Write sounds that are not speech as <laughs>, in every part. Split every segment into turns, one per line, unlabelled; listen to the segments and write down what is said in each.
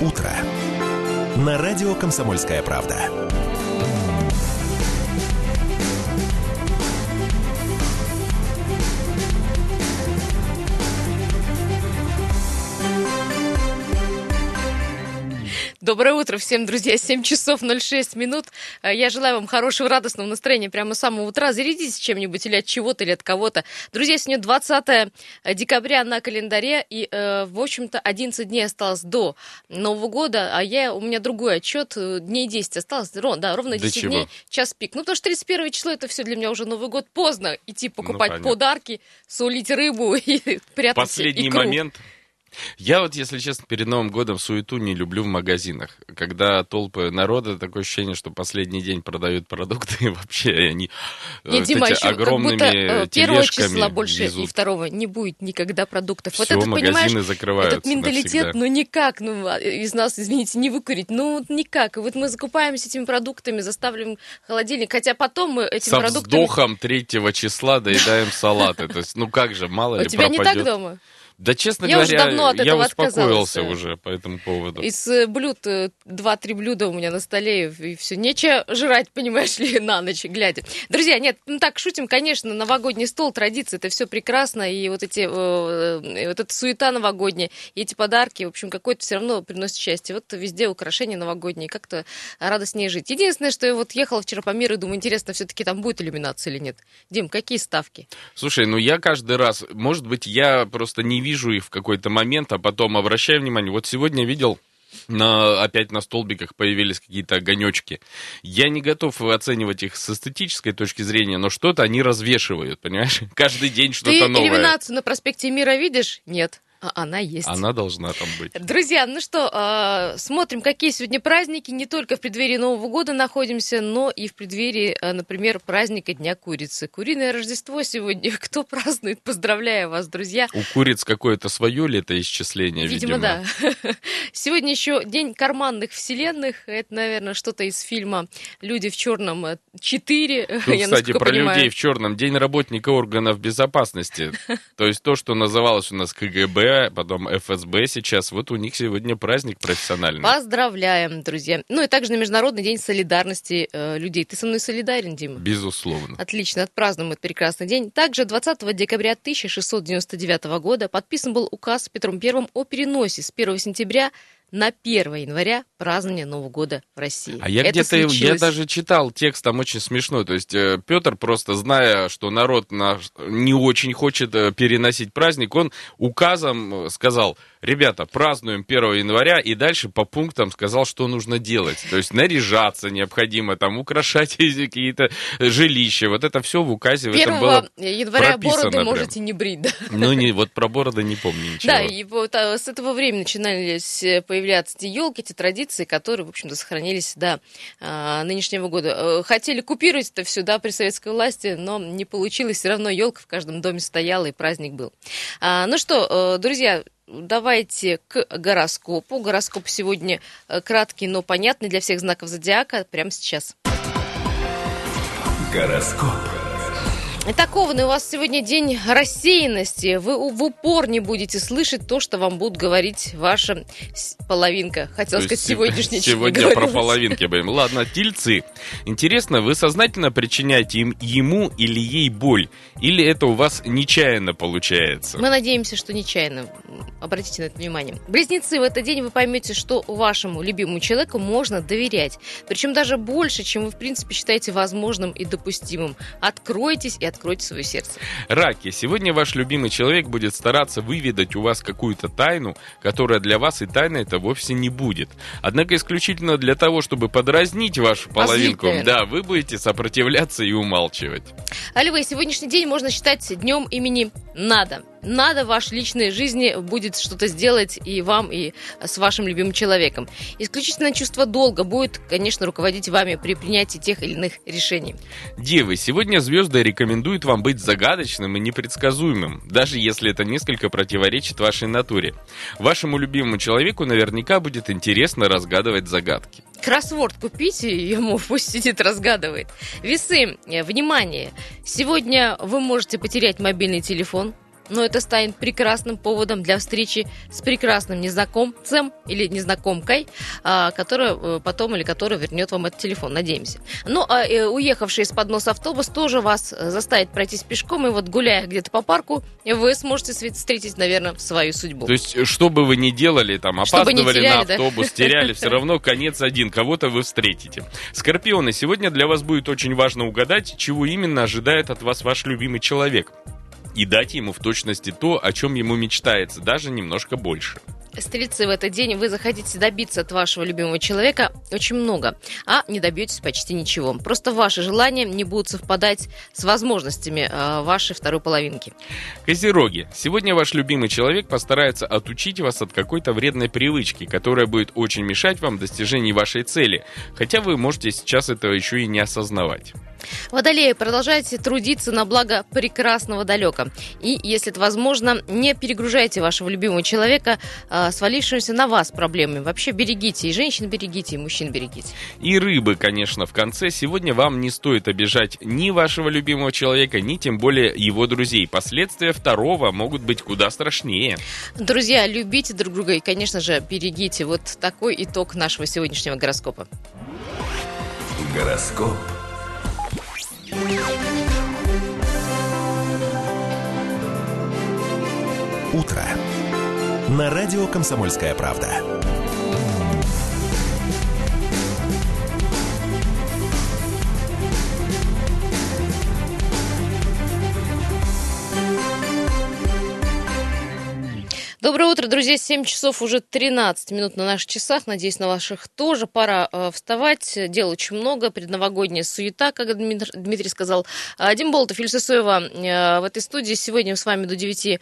утро» на радио «Комсомольская правда».
Доброе утро всем, друзья. 7 часов 06 минут. Э, Я желаю вам хорошего, радостного настроения прямо с самого утра. Зарядитесь чем-нибудь или от чего-то, или от кого-то. Друзья, сегодня 20 декабря на календаре. И, э, в общем-то, 11 дней осталось до Нового года. А я, у меня другой отчет. э, Дней 10 осталось. Ро- Да, ровно
До
10
чего?
дней. Час пик. Ну, потому что 31 число это все для меня уже Новый год. Поздно идти покупать
понятно.
подарки, сулить рыбу <laughs> и прятать
Последний
икру.
момент. Я вот, если честно, перед Новым годом суету не люблю в магазинах. Когда толпы народа, такое ощущение, что последний день продают продукты, <laughs> и вообще они э,
Нет,
вот
Дима,
эти
еще как
огромными
будто э, первого числа больше и
везут.
второго не будет никогда продуктов. вот
Всё,
этот, понимаешь,
магазины закрываются
этот менталитет,
навсегда.
ну никак, ну а, из нас, извините, не выкурить, ну вот никак. И вот мы закупаемся этими продуктами, заставляем холодильник, хотя потом мы этими
Со
продуктами...
вздохом третьего числа доедаем салаты. То есть, ну как же, мало
У
ли
тебя не так дома?
Да, честно
Я уже
говоря,
давно от
я
этого
успокоился
отказалась.
уже по этому поводу.
Из э, блюд э, два-три блюда у меня на столе, и все. Нечего жрать, <laughs> понимаешь ли, на ночь глядя. Друзья, нет, ну так шутим, конечно, новогодний стол, традиции, это все прекрасно, и вот эти, э, э, вот эта суета новогодняя, и эти подарки, в общем, какое-то все равно приносит счастье. Вот везде украшения новогодние, как-то радостнее жить. Единственное, что я вот ехала вчера по миру и думаю, интересно, все-таки там будет иллюминация или нет. Дим, какие ставки?
Слушай, ну я каждый раз, может быть, я просто не вижу их в какой-то момент, а потом обращаю внимание. Вот сегодня видел на, опять на столбиках появились какие-то огонечки. Я не готов оценивать их с эстетической точки зрения, но что-то они развешивают, понимаешь? <laughs> Каждый день
Ты
что-то новое.
иллюминацию на проспекте Мира видишь? Нет. А она есть.
Она должна там быть.
Друзья, ну что, э, смотрим, какие сегодня праздники. Не только в преддверии Нового года находимся, но и в преддверии, э, например, праздника Дня курицы. Куриное Рождество сегодня. <laughs> Кто празднует? Поздравляю вас, друзья.
У куриц какое-то свое летоисчисление, видимо.
Видимо, да. <laughs> Сегодня еще День карманных вселенных. Это, наверное, что-то из фильма «Люди в черном 4». <laughs>
Тут,
Я
кстати, про
понимаю.
людей в черном. День работника органов безопасности. То есть то, что называлось у нас КГБ, потом ФСБ сейчас, вот у них сегодня праздник профессиональный.
Поздравляем, друзья. Ну и также на Международный день солидарности э, людей. Ты со мной солидарен, Дима?
Безусловно.
Отлично, отпразднуем этот прекрасный день. Также 20 декабря 1699 года подписан был указ Петром I о переносе с 1 сентября на 1 января празднования Нового года в России.
А я
Это
где-то, я даже читал текст, там очень смешной. То есть э, Петр, просто зная, что народ наш не очень хочет э, переносить праздник, он указом э, сказал, ребята, празднуем 1 января, и дальше по пунктам сказал, что нужно делать. То есть наряжаться необходимо, там украшать <laughs> какие-то жилища. Вот это все в указе.
1
это было
января
прописано
бороды
прям.
можете не брить, да?
Ну, не, вот про бороды не помню ничего.
Да, и вот а, с этого времени начинались появляться эти елки, эти традиции, которые, в общем-то, сохранились до а, нынешнего года. Э, Хотели купировать это все, да, при советской власти, но не получилось. Все равно елка в каждом доме стояла, и праздник был. А, ну что, э, друзья, давайте к гороскопу. Гороскоп сегодня э, краткий, но понятный для всех знаков зодиака прямо сейчас.
Гороскоп.
Итак, Овны, у вас сегодня день рассеянности. Вы в упор не будете слышать то, что вам будут говорить ваша половинка. Хотел
То
сказать, не
Сегодня про половинки будем. Ладно, тельцы. Интересно, вы сознательно причиняете им, ему или ей боль? Или это у вас нечаянно получается?
Мы надеемся, что нечаянно. Обратите на это внимание. Близнецы, в этот день вы поймете, что вашему любимому человеку можно доверять. Причем даже больше, чем вы, в принципе, считаете возможным и допустимым. Откройтесь и откройте свое сердце.
Раки, сегодня ваш любимый человек будет стараться выведать у вас какую-то тайну, которая для вас и тайной это вовсе не будет. Однако исключительно для того, чтобы подразнить вашу половинку,
наверное.
да, вы будете сопротивляться и умалчивать.
А львы, сегодняшний день можно считать днем имени «надо». Надо в вашей личной жизни будет что-то сделать и вам, и с вашим любимым человеком. Исключительно чувство долга будет, конечно, руководить вами при принятии тех или иных решений.
Девы, сегодня звезды рекомендуют вам быть загадочным и непредсказуемым, даже если это несколько противоречит вашей натуре. Вашему любимому человеку наверняка будет интересно разгадывать загадки.
Кроссворд купите, ему <laughs> пусть сидит, разгадывает. Весы, э, внимание, сегодня вы можете потерять мобильный телефон, но это станет прекрасным поводом для встречи с прекрасным незнакомцем или незнакомкой, а, которая э, потом или которая вернет вам этот телефон, надеемся. Ну, а э, уехавший из-под носа автобус тоже вас заставит пройтись пешком, и вот гуляя где-то по парку, вы сможете встретить, наверное, свою судьбу.
То есть, что бы вы ни делали, там, опаздывали теряли, на автобус, да? теряли, все <laughs> равно конец один, кого-то вы встретите. Скорпионы, сегодня для вас будет очень важно угадать, чего именно ожидает от вас ваш любимый человек. И дать ему в точности то, о чем ему мечтается, даже немножко больше.
Стрельцы, в этот день вы захотите добиться от вашего любимого человека очень много, а не добьетесь почти ничего. Просто ваши желания не будут совпадать с возможностями э, вашей второй половинки.
Козероги, сегодня ваш любимый человек постарается отучить вас от какой-то вредной привычки, которая будет очень мешать вам в достижении вашей цели, хотя вы можете сейчас этого еще и не осознавать.
Водолеи, продолжайте трудиться на благо прекрасного далека. И, если это возможно, не перегружайте вашего любимого человека э, свалившимся на вас проблемами. Вообще берегите, и женщин берегите, и мужчин берегите.
И рыбы, конечно, в конце. Сегодня вам не стоит обижать ни вашего любимого человека, ни тем более его друзей. Последствия второго могут быть куда страшнее.
Друзья, любите друг друга и, конечно же, берегите. Вот такой итог нашего сегодняшнего гороскопа.
Гороскоп Утро. На радио «Комсомольская правда».
Доброе утро, друзья. 7 часов уже 13 минут на наших часах. Надеюсь, на ваших тоже. Пора э, вставать. Дел очень много. Предновогодняя суета, как Дмитрий, Дмитрий сказал. А, Дим Болтов, Илья Сосоева э, в этой студии. Сегодня с вами до 9 э,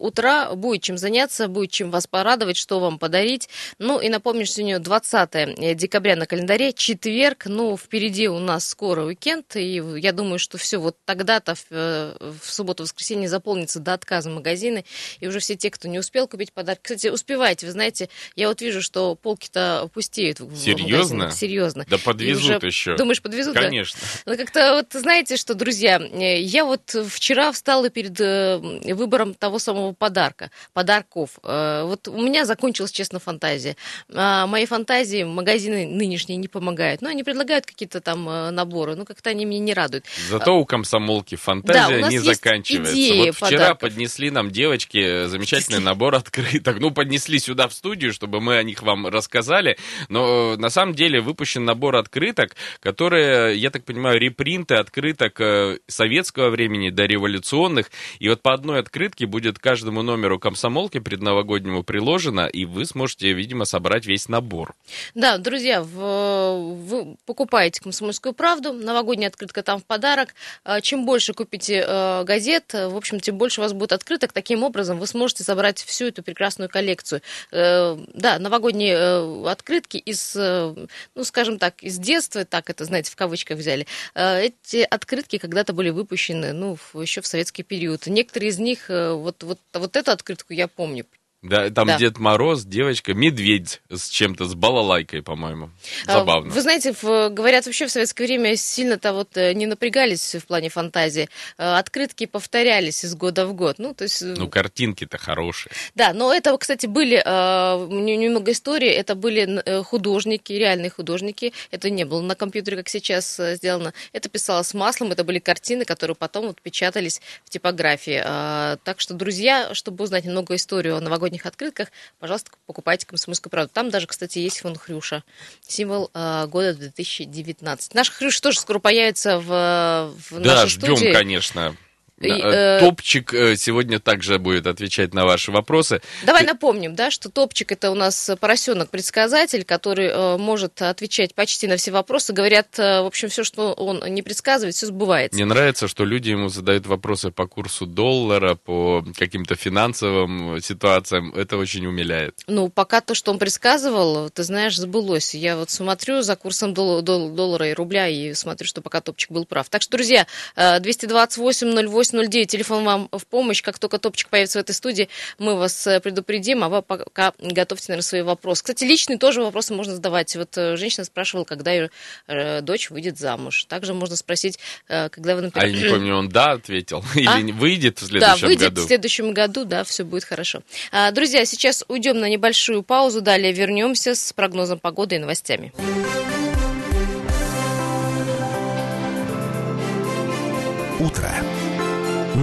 утра. Будет чем заняться, будет чем вас порадовать, что вам подарить. Ну и напомню, что сегодня 20 декабря на календаре, четверг. Ну, впереди у нас скоро уикенд. И я думаю, что все вот тогда-то в, э, в субботу-воскресенье заполнится до отказа магазины. И уже все те, кто не успел, успел купить подарок. Кстати, успеваете, вы знаете, я вот вижу, что полки-то пустеют.
Серьезно?
Серьезно.
Да подвезут еще.
Думаешь, подвезут?
Конечно.
Да? Ну, как-то вот, знаете что, друзья, э, я вот вчера встала перед э, выбором того самого подарка, подарков. Э, вот у меня закончилась, честно, фантазия. А моей фантазии магазины нынешние не помогают. Но ну, они предлагают какие-то там наборы, но как-то они меня не радуют.
Зато у комсомолки фантазия да, не заканчивается. Вот вчера подарков. поднесли нам девочки замечательный набор открыток. Ну, поднесли сюда в студию, чтобы мы о них вам рассказали. Но э, на самом деле выпущен набор открыток, которые, я так понимаю, репринты открыток э, советского времени до революционных. И вот по одной открытке будет каждому номеру комсомолки предновогоднему приложено, и вы сможете, видимо, собрать весь набор.
Да, друзья, вы покупаете «Комсомольскую правду», новогодняя открытка там в подарок. А чем больше купите э, газет, в общем, тем больше у вас будет открыток. Таким образом, вы сможете собрать всю всю эту прекрасную коллекцию. Э, да, новогодние э, открытки из, э, ну, скажем так, из детства, так это, знаете, в кавычках взяли. Эти открытки когда-то были выпущены, ну, еще в советский период. Некоторые из них, вот, вот, вот эту открытку я помню,
да, там да. Дед Мороз, девочка, медведь с чем-то, с балалайкой, по-моему. А, Забавно.
Вы знаете, в, говорят, вообще в советское время сильно-то вот э, не напрягались в плане фантазии. Э, открытки повторялись из года в год. Ну, то есть... Э,
ну, картинки-то хорошие.
Да, но это, кстати, были, немного истории, это были художники, реальные художники. Это не было на компьютере, как сейчас сделано. Это писалось маслом, это были картины, которые потом вот печатались в типографии. Так что, друзья, чтобы узнать немного историю о новогоднем новогодних открытках, пожалуйста, покупайте «Комсомольскую правду». Там даже, кстати, есть фон Хрюша, символ э, года 2019. Наш Хрюша тоже скоро появится в, в
да,
нашей
ждем,
студии.
конечно. И, э, Топчик э, сегодня также будет отвечать на ваши вопросы.
Давай Ты... напомним, да, что Топчик это у нас поросенок-предсказатель, который э, может отвечать почти на все вопросы. Говорят, в общем, все, что он не предсказывает, все сбывается.
Мне нравится, что люди ему задают вопросы по курсу доллара, по каким-то финансовым ситуациям. Это очень умиляет.
Ну, пока то, что он предсказывал, ты знаешь, сбылось. Я вот смотрю за курсом дол- дол- доллара и рубля и смотрю, что пока Топчик был прав. Так что, друзья, 228 08 0809, телефон вам в помощь. Как только топчик появится в этой студии, мы вас э, предупредим, а вы пока готовьте, наверное, свои вопросы. Кстати, личные тоже вопросы можно задавать. Вот э, женщина спрашивала, когда ее э, дочь выйдет замуж. Также можно спросить, когда вы, например...
А я не помню, он да ответил?
А?
Или выйдет в
Да,
следующем
выйдет
году?
в следующем году, да, все будет хорошо. А, Друзья, сейчас уйдем на небольшую паузу, далее вернемся с прогнозом погоды и новостями.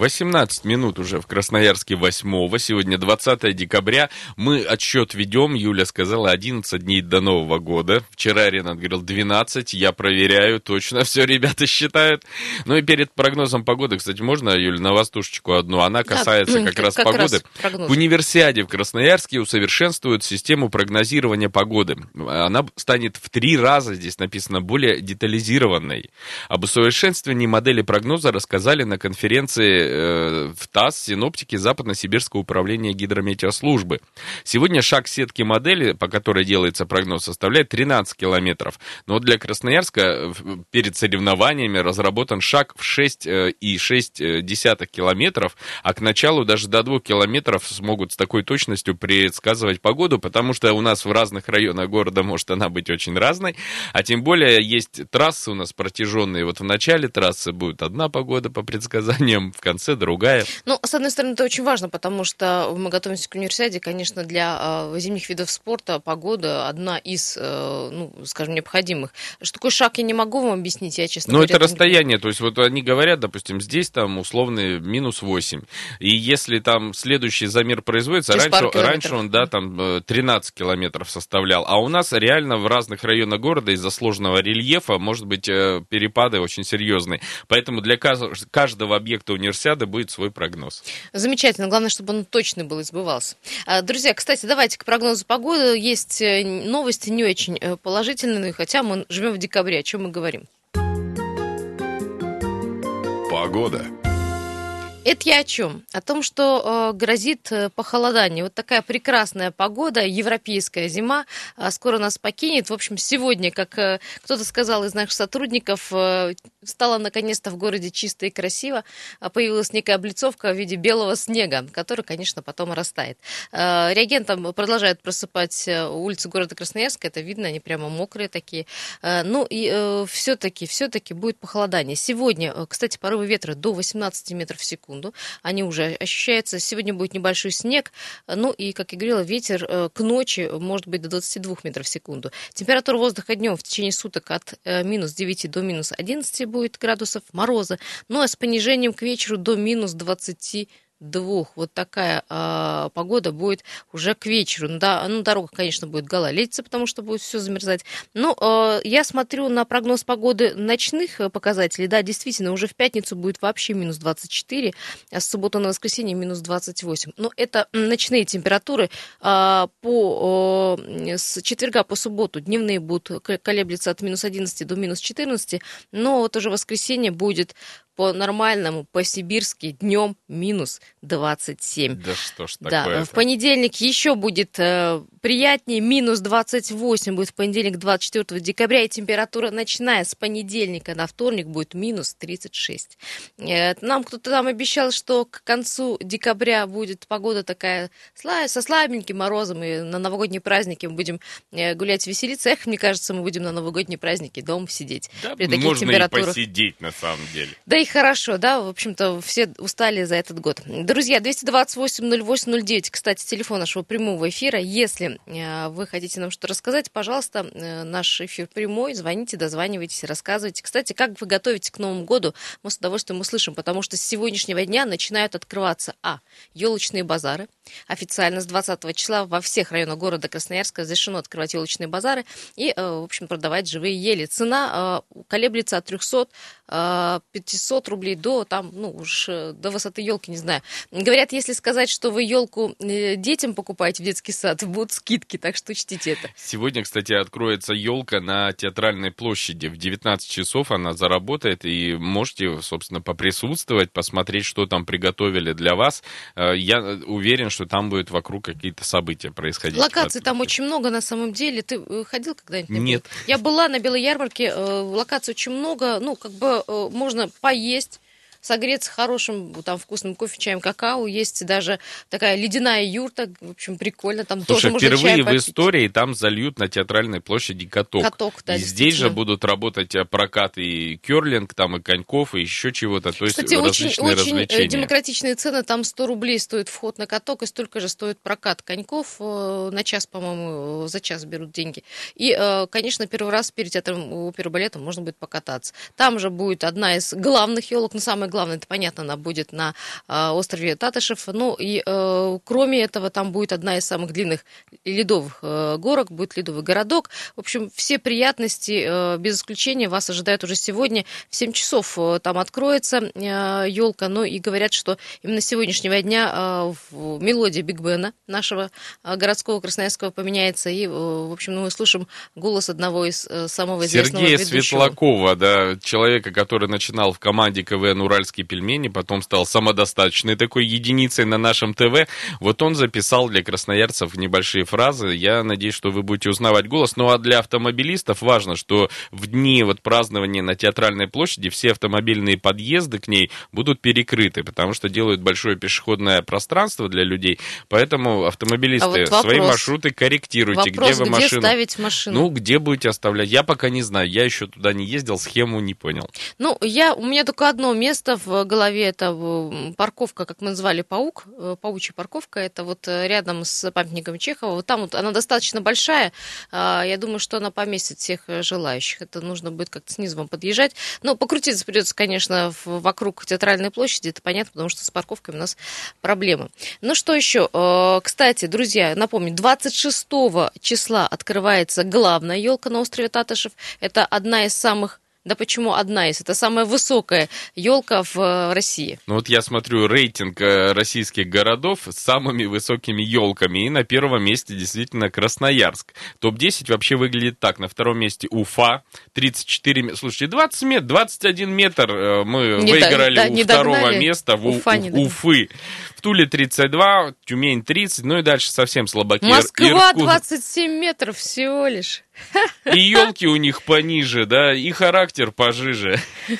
18 минут уже в Красноярске 8 Сегодня 20 декабря. Мы отсчет ведем. Юля сказала 11 дней до Нового года. Вчера Ренат говорил 12. Я проверяю. Точно все ребята считают. Ну и перед прогнозом погоды, кстати, можно, Юля, на востушечку одну? Она касается
Да,
как раз
как
погоды.
раз.
В универсиаде в Красноярске усовершенствуют систему прогнозирования погоды. Она станет в три раза, здесь написано, более детализированной. Об усовершенствовании модели прогноза рассказали на конференции э, в ТАСС синоптики Западно-Сибирского управления гидрометеослужбы. Сегодня шаг сетки модели, по которой делается прогноз, составляет 13 километров. Но для Красноярска э, перед соревнованиями разработан шаг в 6,6 километров, а к началу даже до 2 километров смогут с такой точностью предсказывать погоду, потому что у нас в разных районах города может она быть очень разной, а тем более есть трассы у нас протяженные. Вот в начале трассы будет одна погода по предсказаниям, в конце другая.
Ну, с одной стороны, это очень важно, потому что мы готовимся к универсиаде. Конечно, для э, зимних видов спорта погода одна из, э, ну, скажем, необходимых. Что такое шаг, я не могу вам объяснить, я, честно
Но
говоря,
это
не
расстояние, то есть вот они говорят, допустим, здесь там условный минус 8. И если там следующий замер производится,
Через
раньше, раньше он, да, там э, 13 километров составлял. А у нас реально в разных районах города из-за сложного рельефа может быть э, перепады очень серьезные. Поэтому для каждого объекта универсиады будет свой прогноз.
Замечательно. Главное, чтобы он точно был и сбывался. А, Друзья, кстати, давайте к прогнозу погоды. Есть э, новости не очень э, положительные, хотя мы живем в декабре. О чем мы говорим?
Погода.
Это я о чем? О том, что э, грозит э, похолодание. Вот такая прекрасная погода, европейская зима э, скоро нас покинет. В общем, сегодня, как э, кто-то сказал из наших сотрудников, э, стало наконец-то в городе чисто и красиво. А Появилась некая облицовка в виде белого снега, который, конечно, потом растает. Э, реагентам продолжают просыпать э, улицы города Красноярска. Это видно, они прямо мокрые такие. Э, ну и все-таки, все-таки будет похолодание. Сегодня, э, кстати, порывы ветра до 18 метров в секунду. Они уже ощущаются. Сегодня будет небольшой снег. Ну и, как я говорила, ветер э, к ночи может быть до 22 метров в секунду. Температура воздуха днем в течение суток от э, минус 9 до минус 11 будет градусов мороза. Ну а с понижением к вечеру до минус 20 двух. Вот такая а, погода будет уже к вечеру. Ну, да, ну, дорога, конечно, будет гололедиться, потому что будет все замерзать. Но а, я смотрю на прогноз погоды ночных э, показателей. Да, действительно, уже в пятницу будет вообще минус 24, а с субботы на воскресенье минус 28. Но это ночные температуры. А, по, о, с четверга по субботу дневные будут колеблется от минус 11 до минус 14, но вот уже воскресенье будет по нормальному, по-сибирски, днем минус 27.
Да что ж
Да,
такое
в понедельник еще будет э, приятнее, минус 28 будет в понедельник 24 декабря, и температура ночная с понедельника на вторник будет минус 36. Э, нам кто-то там обещал, что к концу декабря будет погода такая со слабеньким морозом, и на новогодние праздники мы будем э, гулять, веселиться. Эх, мне кажется, мы будем на новогодние праздники дома сидеть
Да,
при таких
можно и
температурах.
посидеть на самом деле.
Да и хорошо, да, в общем-то, все устали за этот год. Друзья, 228-08-09, кстати, телефон нашего прямого эфира. Если э, вы хотите нам что рассказать, пожалуйста, э, наш эфир прямой, звоните, дозванивайтесь, рассказывайте. Кстати, как вы готовитесь к Новому году, мы с удовольствием услышим, потому что с сегодняшнего дня начинают открываться, а, елочные базары. Официально с 20 числа во всех районах города Красноярска разрешено открывать елочные базары и, э, в общем, продавать живые ели. Цена колеблется от 300 э, 500 600 рублей до там, ну, уж э, до высоты елки, не знаю. Говорят, если сказать, что вы елку э, детям покупаете в детский сад, <laughs> будут скидки, так что учтите это.
Сегодня, кстати, откроется елка на театральной площади. В 19 часов она заработает, и можете, собственно, поприсутствовать, посмотреть, что там приготовили для вас. Э, я уверен, что там будет вокруг какие-то события происходить.
Локаций там очень много на самом деле. Ты ходил когда-нибудь?
Нет.
Я была на Белой ярмарке, локаций очень много. Ну, как бы можно поесть есть согреться хорошим там вкусным кофе, чаем, какао. Есть даже такая ледяная юрта, в общем, прикольно. Там
Слушай,
тоже можно
впервые
чай
в истории там зальют на театральной площади каток.
Каток, да,
и здесь же будут работать э, прокат и керлинг, там и коньков, и еще чего-то. То есть
Кстати, очень,
различные
очень э,
развлечения.
демократичные цены. Там 100 рублей стоит вход на каток, и столько же стоит прокат коньков. э, На час, по-моему, за час берут деньги. И, конечно, первый раз перед театром оперы и балета можно будет покататься. Там же будет одна из главных елок, ну, самое главное, это понятно, она будет на э, острове Татышев. Ну, и э, кроме этого, там будет одна из самых длинных ледовых э, горок, будет ледовый городок. В общем, все приятности, э, без исключения, вас ожидают уже сегодня. В 7 часов там откроется елка. Ну и говорят, что именно с сегодняшнего дня мелодия Биг Бена нашего городского Красноярского поменяется. И, в общем, ну, мы слышим голос одного из самого известного
Сергея
ведущего.
Светлакова, да, человека, который начинал в команде КВН «Уральские пельмени», потом стал самодостаточной такой единицей на нашем ТВ. Вот он записал для красноярцев небольшие фразы. Я надеюсь, что вы будете узнавать голос. Ну а для автомобилистов важно, что в дни вот празднования на Театральной площади все автомобильные подъезды к ней будут перекрыты, потому что делают большое пешеходное пространство для людей. Поэтому автомобилисты
А вот
свои
вопрос.
маршруты корректируйте,
Вопрос,
где вы
где
машину...
ставить машину?
Ну, где будете оставлять? Я пока не знаю. Я еще туда не ездил, схему не понял.
Ну, я, у меня только одно место в голове, это парковка, как мы назвали, паук, э, паучья парковка, это вот э, рядом с памятником Чехова. Вот там вот она достаточно большая, а, я думаю, что она поместит всех э, желающих. Это нужно будет как-то снизу вам подъезжать. Но покрутиться придется, конечно, вокруг театральной площади, это понятно, потому что с парковками у нас проблемы. Ну что еще? Кстати, друзья, напомню, 26 числа открывается главная елка на острове Татышев. Это одна из самых да почему одна из? Это самая высокая елка в э, России.
Ну вот я смотрю рейтинг э, российских городов с самыми высокими елками, и на первом месте действительно Красноярск. Топ-10 вообще выглядит так. На втором месте Уфа, 34 метра. Слушайте, 20 метров, 21 метр э, мы
Не
выиграли
да,
у
не
второго
догнали.
места в
Уфа
У-. Уфы. В Туле 32, Тюмень 30, ну и дальше совсем слабаки.
Москва
Иркут.
27 метров всего лишь.
И елки у них пониже, да, и характер пожиже. <laughs>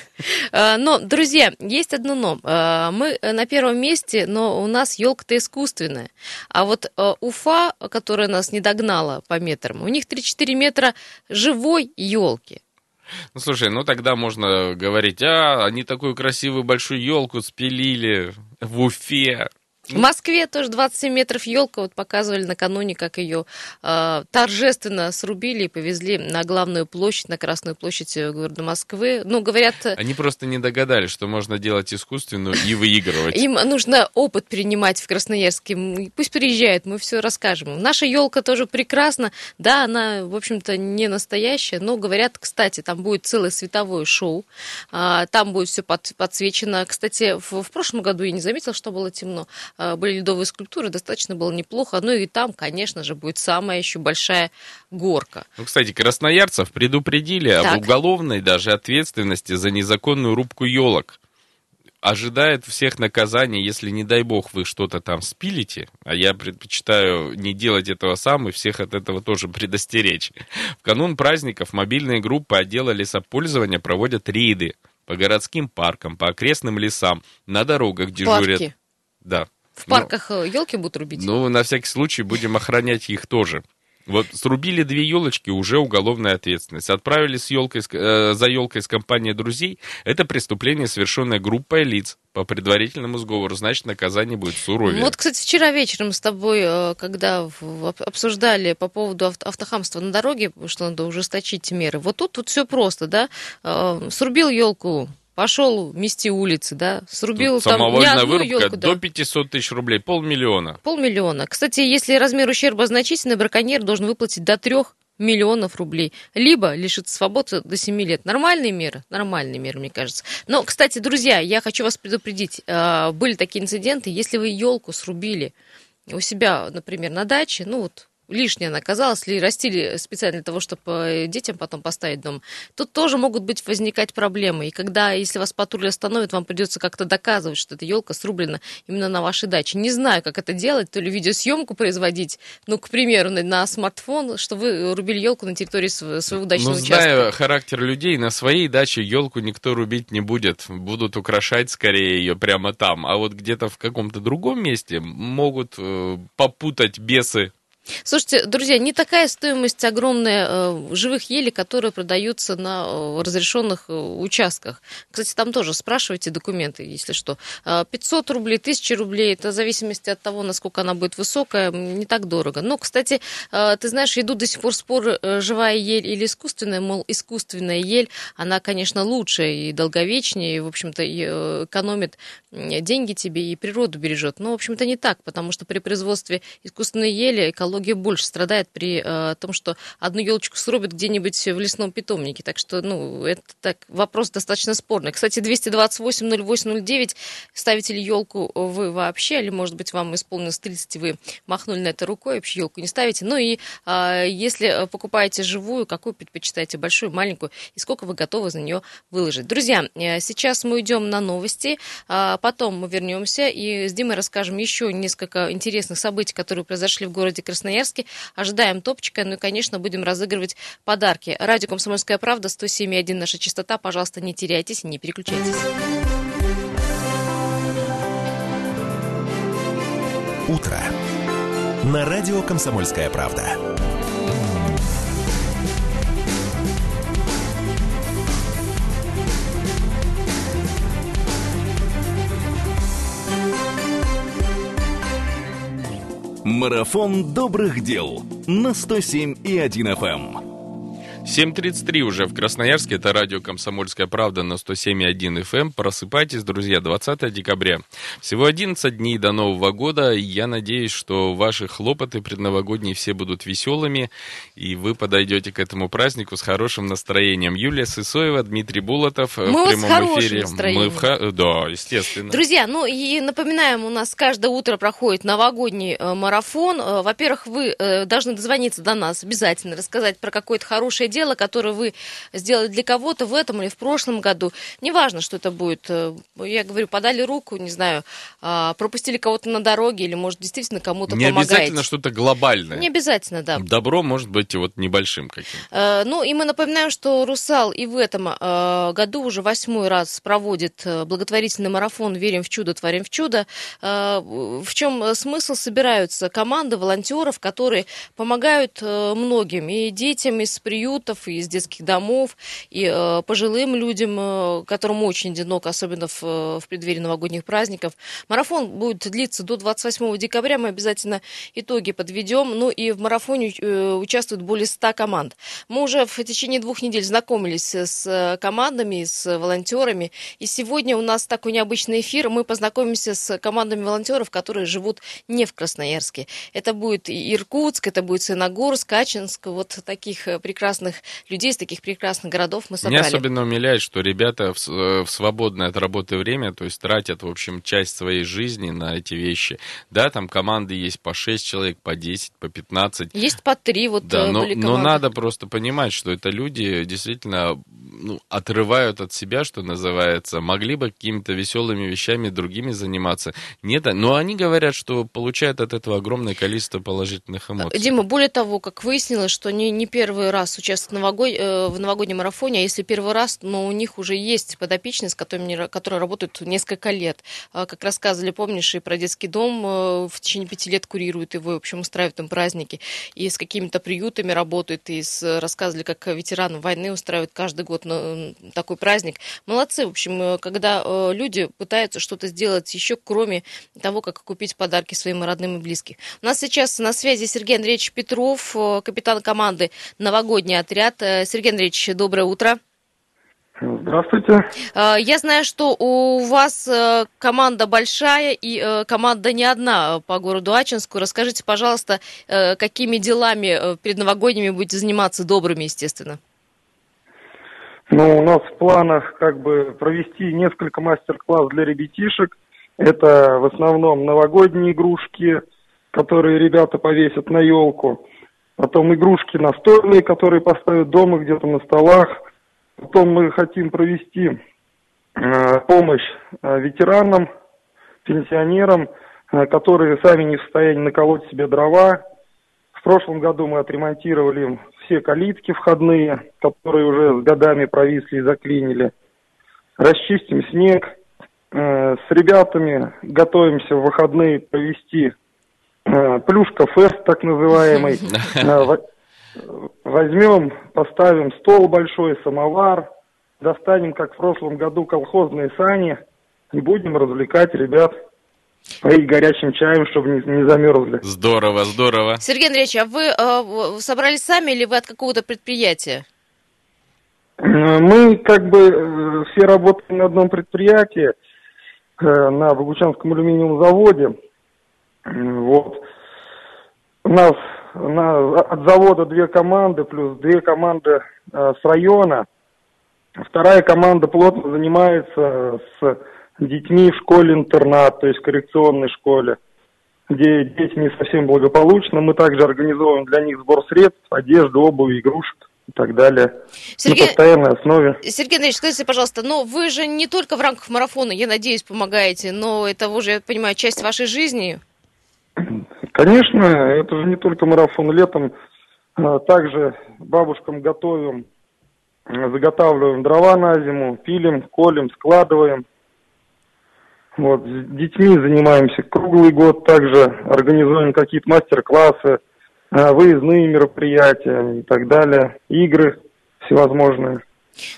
Э, Но, друзья, есть одно но. Э, Мы э, на первом месте, но у нас елка-то искусственная. А вот Уфа, которая нас не догнала по метрам, у них 3-4 метра живой елки.
Ну, слушай, ну тогда можно говорить, а, они такую красивую большую елку спилили в Уфе.
В Москве тоже 27 метров елка. Вот показывали накануне, как ее э, торжественно срубили и повезли на главную площадь, на Красную площадь э, города Москвы. Ну, говорят, э,
Они просто не догадались, что можно делать искусственную и выигрывать.
им нужно опыт принимать в Красноярске. Пусть приезжают, мы все расскажем. Наша елка тоже прекрасна. Да, она, в общем-то, не настоящая, но говорят, кстати, там будет целое световое шоу. А, Там будет все подсвечено. Кстати, в, в прошлом году я не заметила, что было темно. А, Были ледовые скульптуры, достаточно было неплохо. Ну и там, конечно же, будет самая еще большая горка.
Ну, кстати, красноярцев предупредили об
Так.
уголовной даже ответственности за незаконную рубку елок. Ожидает всех наказаний, если, не дай бог, вы что-то там спилите, а я предпочитаю не делать этого сам и всех от этого тоже предостеречь. В канун праздников мобильные группы отдела лесопользования проводят рейды по городским паркам, по окрестным лесам, на дорогах дежурят.
Парки.
Да.
В парках елки будут рубить?
ну, на всякий случай будем охранять их тоже. Вот срубили две елочки, уже уголовная ответственность. Отправили с елкой, э, за елкой с компанией друзей. Это преступление, совершенное группой лиц по предварительному сговору. Значит, наказание будет суровее.
Ну, Вот, кстати, вчера вечером с тобой, э, когда обсуждали по поводу авто- автохамства на дороге, что надо ужесточить меры, вот тут вот все просто, да, Э, срубил елку, пошел мести улицы, да, срубил
Тут
там не
самовольная
одну
вырубка
елку, да,
до 500 тысяч рублей, полмиллиона.
полмиллиона. Кстати, если размер ущерба значительный, браконьер должен выплатить до трех миллионов рублей, либо лишиться свободы до 7 лет. Нормальные меры? Нормальные меры, мне кажется. Но, кстати, друзья, я хочу вас предупредить. А, были такие инциденты, если вы елку срубили у себя, например, на даче, ну вот лишняя она оказалась, или растили специально для того, чтобы э, детям потом поставить дом, тут тоже могут быть возникать проблемы. И когда, если вас патруль остановит, вам придется как-то доказывать, что эта елка срублена именно на вашей даче. Не знаю, как это делать, то ли видеосъемку производить, ну, к примеру, на, на смартфон, что вы рубили елку на территории своего дачного
ну,
участка.
Зная характер людей, на своей даче елку никто рубить не будет. Будут украшать скорее ее прямо там. А вот где-то в каком-то другом месте могут э, попутать бесы
Слушайте, друзья, не такая стоимость огромная э, живых елей, которые продаются на э, разрешенных э, участках. Кстати, там тоже спрашивайте документы, если что. 500 рублей, 1000 рублей, это в зависимости от того, насколько она будет высокая, не так дорого. Но, кстати, ты знаешь, идут до сих пор споры, живая ель или искусственная, мол, искусственная ель, она, конечно, лучше и долговечнее, и, в общем-то, экономит деньги тебе и природу бережет. Но, в общем-то, не так, потому что при производстве искусственной ели экология экология больше страдает при э, том, что одну елочку срубят где-нибудь в лесном питомнике. Так что, ну, это так, вопрос достаточно спорный. Кстати, 228-08-09, ставите ли елку вы вообще, или, может быть, вам исполнилось 30, вы махнули на это рукой, вообще елку не ставите. Ну и э, если покупаете живую, какую предпочитаете, большую, маленькую, и сколько вы готовы за нее выложить. Друзья, э, сейчас мы идем на новости, э, потом мы вернемся и с Димой расскажем еще несколько интересных событий, которые произошли в городе Краснодар Красноярске. Ожидаем топчика. Ну и, конечно, будем разыгрывать подарки. Радио «Комсомольская правда», 107,1 наша частота. Пожалуйста, не теряйтесь, не переключайтесь.
Утро. На радио «Комсомольская правда». Марафон добрых дел на 107 и 1 FM.
7.33 уже в Красноярске. Это радио «Комсомольская правда» на 107.1 FM. Эм. Просыпайтесь, друзья, 20 декабря. Всего 11 дней до Нового года. Я надеюсь, что ваши хлопоты предновогодние все будут веселыми, и вы подойдете к этому празднику с хорошим настроением. Юлия Сысоева, Дмитрий Булатов
Мы в прямом эфире. Мы в
Да, естественно.
Друзья, ну и напоминаем, у нас каждое утро проходит новогодний э, марафон. Э, во-первых, вы э, должны дозвониться до нас обязательно, рассказать про какое-то хорошее дело, дело, которое вы сделали для кого-то в этом или в прошлом году. Неважно, что это будет. Э, я говорю, подали руку, не знаю, а, пропустили кого-то на дороге или, может, действительно кому-то
Не
помогаете.
обязательно что-то глобальное.
Не обязательно, да.
Добро может быть вот небольшим каким-то.
Э, ну, и мы напоминаем, что «Русал» и в этом э, году уже восьмой раз проводит благотворительный марафон «Верим в чудо, творим в чудо». В чем смысл? Собираются команды волонтеров, которые помогают многим, и детям из приюта, приютов, и из детских домов, и э, пожилым людям, э, которым очень одиноко, особенно в, в преддверии новогодних праздников. Марафон будет длиться до 28 декабря, мы обязательно итоги подведем. Ну и в марафоне э, участвуют более 100 команд. Мы уже в течение двух недель знакомились с командами, с волонтерами, и сегодня у нас такой необычный эфир. Мы познакомимся с командами волонтеров, которые живут не в Красноярске. Это будет Иркутск, это будет Синогорск, Качинск, вот таких прекрасных людей из таких прекрасных городов мы собрали.
Меня особенно умиляет, что ребята в, э, в свободное от работы время, то есть тратят, в общем, часть своей жизни на эти вещи. Да, там команды есть по 6 человек, по 10, по 15.
Есть по 3 вот
да,
э,
но, но надо просто понимать, что это люди действительно ну, отрывают от себя, что называется. Могли бы какими-то веселыми вещами другими заниматься. Нет, но они говорят, что получают от этого огромное количество положительных эмоций.
Дима, более того, как выяснилось, что они не первый раз участвуют новогод... Э, в новогоднем марафоне, а если первый раз, но у них уже есть подопечные, с которыми, которые работают несколько лет. А, как рассказывали, помнишь, и про детский дом э, в течение пяти лет курируют его, в общем, устраивают там праздники, и с какими-то приютами работают, и с, рассказывали, как ветераны войны устраивают каждый год такой праздник. Молодцы, в общем, э, когда люди пытаются что-то сделать еще, кроме того, как купить подарки своим родным и близким. У нас сейчас на связи Сергей Андреевич Петров, капитан команды «Новогодний отряд». Э, Сергей Андреевич, доброе утро.
Здравствуйте.
Э, Я знаю, что у вас э, команда большая и команда не одна по городу Ачинску. Расскажите, пожалуйста, какими делами предновогодними будете заниматься, добрыми, естественно.
Ну, у нас в планах как бы провести несколько мастер-класс для ребятишек. Это в основном новогодние игрушки, которые ребята повесят на елку. Потом игрушки настольные, которые поставят дома где-то на столах. Потом мы хотим провести э, помощь э, ветеранам, пенсионерам, э, которые сами не в состоянии наколоть себе дрова. В прошлом году мы отремонтировали все калитки входные, которые уже с годами провисли и заклинили. Расчистим снег. Э, С ребятами готовимся в выходные провести э, плюшка-фест, так называемый. <laughs> Э, во- Возьмем, поставим стол большой, самовар, достанем, как в прошлом году, колхозные сани и будем развлекать ребят, поить горячим чаем, чтобы не, не замерзли.
Здорово, здорово.
Сергей Андреевич, а вы э, собрались сами или вы от какого-то предприятия?
Э, Мы как бы все работаем на одном предприятии, э, на Богучанском алюминиевом заводе. Вот. У нас на- от завода две команды, плюс две команды э, с района. Вторая команда плотно занимается с детьми в школе-интернат, то есть в коррекционной школе, где дети не совсем благополучны. Мы также организовываем для них сбор средств, одежды, обуви, игрушек и так далее.
Сергей,
На постоянной основе.
Сергей Андреевич, скажите, пожалуйста, но вы же не только в рамках марафона, я надеюсь, помогаете, но это уже, я понимаю, часть вашей жизни.
Конечно, это же не только марафон летом. а, Также бабушкам готовим, заготавливаем дрова на зиму, пилим, колем, складываем. Вот, с детьми занимаемся круглый год, также организуем какие-то мастер-классы, а, выездные мероприятия и так далее, игры всевозможные.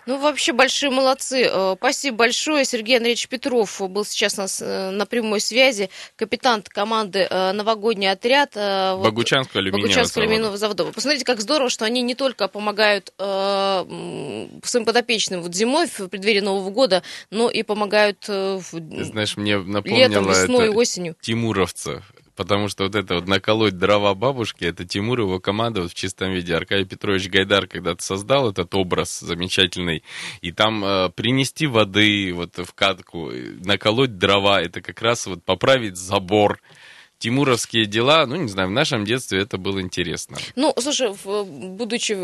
Ну, вообще большие молодцы. Э, Спасибо большое. Сергей Андреевич Петров был сейчас у нас э, на прямой связи, капитан команды э, «Новогодний отряд». э, вот,
Богучанского алюминиевого
Богучанского алюминиевого завода. Посмотрите, как здорово, что они не только помогают э, своим подопечным вот зимой в преддверии Нового года, но и помогают э,
знаешь, мне
летом,
напомнило
весной,
это
осенью.
тимуровцев. Потому что вот это вот наколоть дрова бабушки, это Тимур его команда вот в чистом виде. Аркадий Петрович Гайдар когда-то создал этот образ замечательный. И там э, принести воды вот в катку, э, наколоть дрова, это как раз вот поправить забор. Тимуровские дела, ну, не знаю, в нашем детстве это было интересно.
Ну, слушай, будучи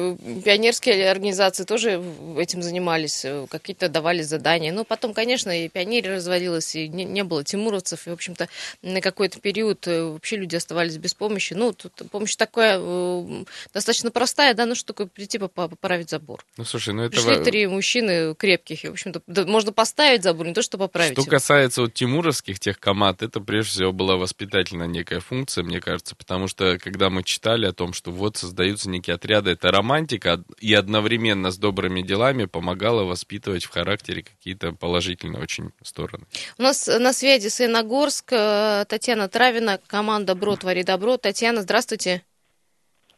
пионерские организации, тоже этим занимались, э, какие-то давали задания. Но потом, конечно, и пионерия развалилась, и не, не было тимуровцев, и, в общем-то, на какой-то период э, вообще люди оставались без помощи. Ну, тут помощь такая э, достаточно простая, да, ну что такое прийти поправить забор.
Ну, слушай, ну это...
Пришли три мужчины крепких, и, в общем-то, да, можно поставить забор, не то что поправить.
Что касается вот тимуровских тех команд, это прежде всего была воспитательная некая функция, мне кажется, потому что когда мы читали о том, что вот создаются некие отряды, это романтика и одновременно с добрыми делами помогала воспитывать в характере какие-то положительные очень стороны.
У нас на связи Саяногорск, э, Татьяна Травина, команда «Бро, твори добро». Татьяна, здравствуйте.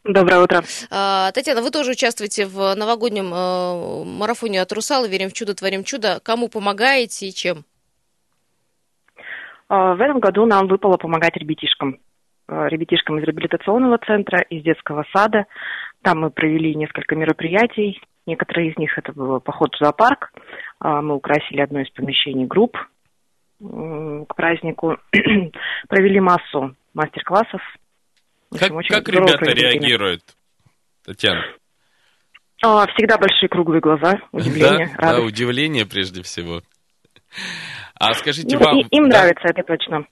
Доброе утро.
А, Татьяна, вы тоже участвуете в новогоднем э, марафоне от Русала «Верим в чудо, творим чудо». Кому помогаете и чем?
А, В этом году нам выпало помогать ребятишкам. А, Ребятишкам из реабилитационного центра, из детского сада. Там мы провели несколько мероприятий. Некоторые из них это был поход в зоопарк. А, Мы украсили одно из помещений групп к празднику. <clears throat> Провели массу мастер-классов.
Как,
общем,
как ребята реагируют, Татьяна?
Всегда большие круглые глаза, удивление,
да, да,
радость.
удивление прежде всего. А скажите,
Ну,
вам,
и- им
да,
нравится, это точно.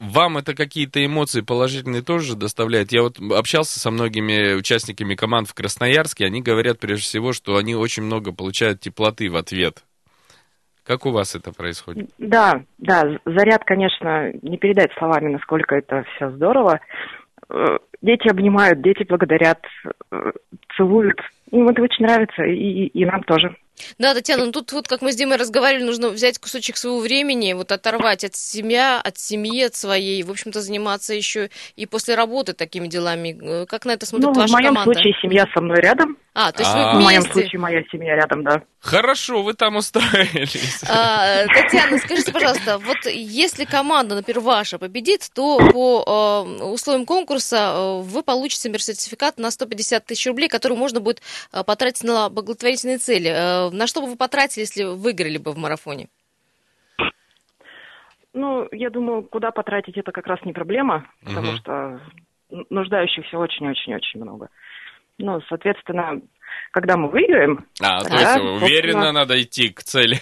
вам это какие-то эмоции положительные тоже доставляет? Я вот общался со многими участниками команд в Красноярске, они говорят прежде всего, что они очень много получают теплоты в ответ. Как у вас это происходит?
Да, да, заряд, конечно, не передать словами, насколько это все здорово. Э, Дети обнимают, дети благодарят, э, целуют. Им это очень нравится, и- и нам тоже.
Да, Татьяна, ну тут вот, как мы с Димой разговаривали, нужно взять кусочек своего времени, вот оторвать от семья, от семьи, от своей, в общем-то, заниматься еще и после работы такими делами. Э, Как на это смотрит
ну, в
ваша
моем
команда?
случае семья со мной рядом.
А, то есть
А.
вы
В моем
вместе.
случае моя семья рядом, да.
Хорошо, вы там устроились.
А, Татьяна, скажите, пожалуйста, вот если команда, например, ваша победит, то по э, условиям конкурса э, вы получите сертификат на 150 тысяч рублей, который можно будет э, потратить на благотворительные цели. На что бы вы потратили, если выиграли бы в марафоне?
Ну, я думаю, куда потратить это как раз не проблема, потому
Мгм.
что нуждающихся очень-очень-очень много. Ну, соответственно, когда мы выиграем,
А, то
Да,
есть
собственно.
уверенно надо идти к цели.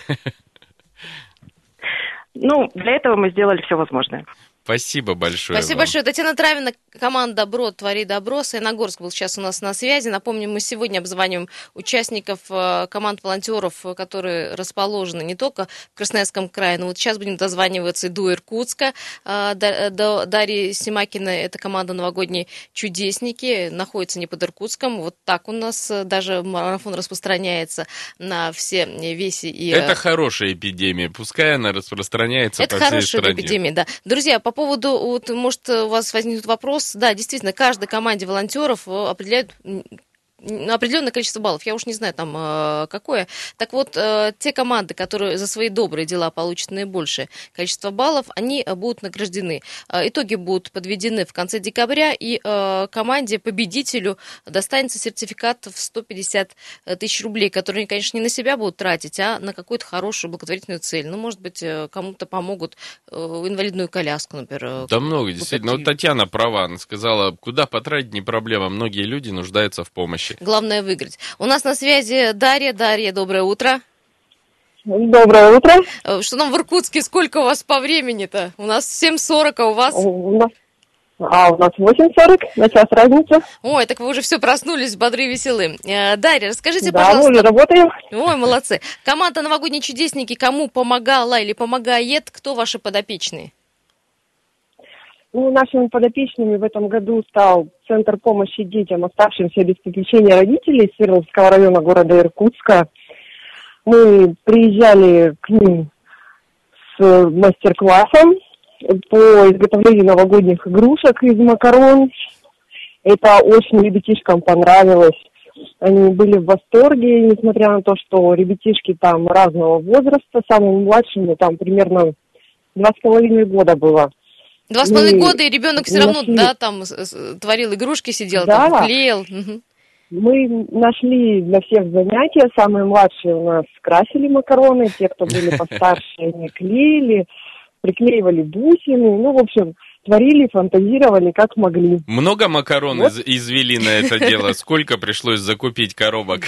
ну, для этого мы сделали все возможное.
Спасибо большое.
Спасибо
вам.
большое. Татьяна Травина, команда «Добро, твори добро». Саяногорск был сейчас у нас на связи. Напомню, мы сегодня обзваниваем участников э, команд волонтеров, э, которые расположены не только в Красноярском крае, но вот сейчас будем дозваниваться и до Иркутска. Э, До Дарьи Симакина, это команда «Новогодние чудесники», находится не под Иркутском. Вот так у нас даже марафон распространяется на все веси и...
Это хорошая эпидемия, пускай она распространяется
это
по всей
хорошая
стране.
эпидемия, да. Друзья, по поводу, вот, может, у вас возникнет вопрос. Да, действительно, каждой команде волонтеров э, определяют определенное количество баллов. Я уж не знаю, там э, какое. Так вот, э, те команды, которые за свои добрые дела получат наибольшее количество баллов, они э, будут награждены. Э, Итоги будут подведены в конце декабря, и э, команде победителю достанется сертификат в 150 тысяч рублей, которые они, конечно, не на себя будут тратить, а на какую-то хорошую благотворительную цель. Ну, может быть, э, кому-то помогут э, инвалидную коляску, например. э,
Да много, действительно. Вот. Татьяна права, она сказала, куда потратить не проблема, многие люди нуждаются в помощи.
Главное выиграть. У нас на связи Дарья. Дарья, доброе утро.
Доброе утро.
Э, Что там в Иркутске? Сколько у вас по времени-то? У нас 7.40, а у вас?
У нас, а у нас 8.40, на час разница.
Ой, так вы уже все проснулись, бодры и веселы. Э, Дарья, расскажите,
да, мы уже
пожалуйста.
работаем.
Ой, молодцы. Команда «Новогодние чудесники» кому помогала или помогает? Кто ваши подопечные?
Ну, нашими подопечными в этом году стал Центр помощи детям, оставшимся без попечения родителей Свердловского района города Иркутска. Мы приезжали к ним с мастер-классом по изготовлению новогодних игрушек из макарон. Это очень ребятишкам понравилось. Они были в восторге, несмотря на то, что ребятишки там разного возраста, самому младшему там примерно два с половиной года было.
Два с половиной
Мы
года, и ребенок все равно,
нашли-
да, там творил игрушки, сидел,
Да.
там, клеил.
Мы нашли для всех занятия. Самые младшие у нас красили макароны, те, кто были постарше, <laughs> они клеили, приклеивали бусины. Ну, в общем, творили, фантазировали, как могли.
Много макарон
Вот.
из- извели на это дело? Сколько пришлось закупить коробок?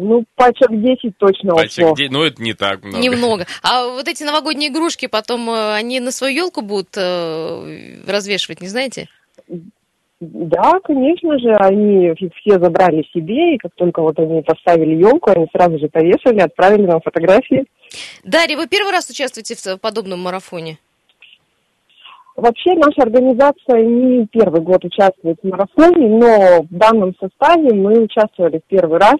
Ну, пачек 10 точно
Пачек
ушло.
де- Ну, это не так много.
Немного. <laughs> А вот эти новогодние игрушки потом, э, они на свою елку будут э, развешивать, не знаете?
Да, конечно же, они все забрали себе, и как только вот они поставили елку, они сразу же повешали, отправили нам фотографии.
Дарья, вы первый раз участвуете в подобном марафоне?
Вообще наша организация не первый год участвует в марафоне, но в данном составе мы участвовали в первый раз.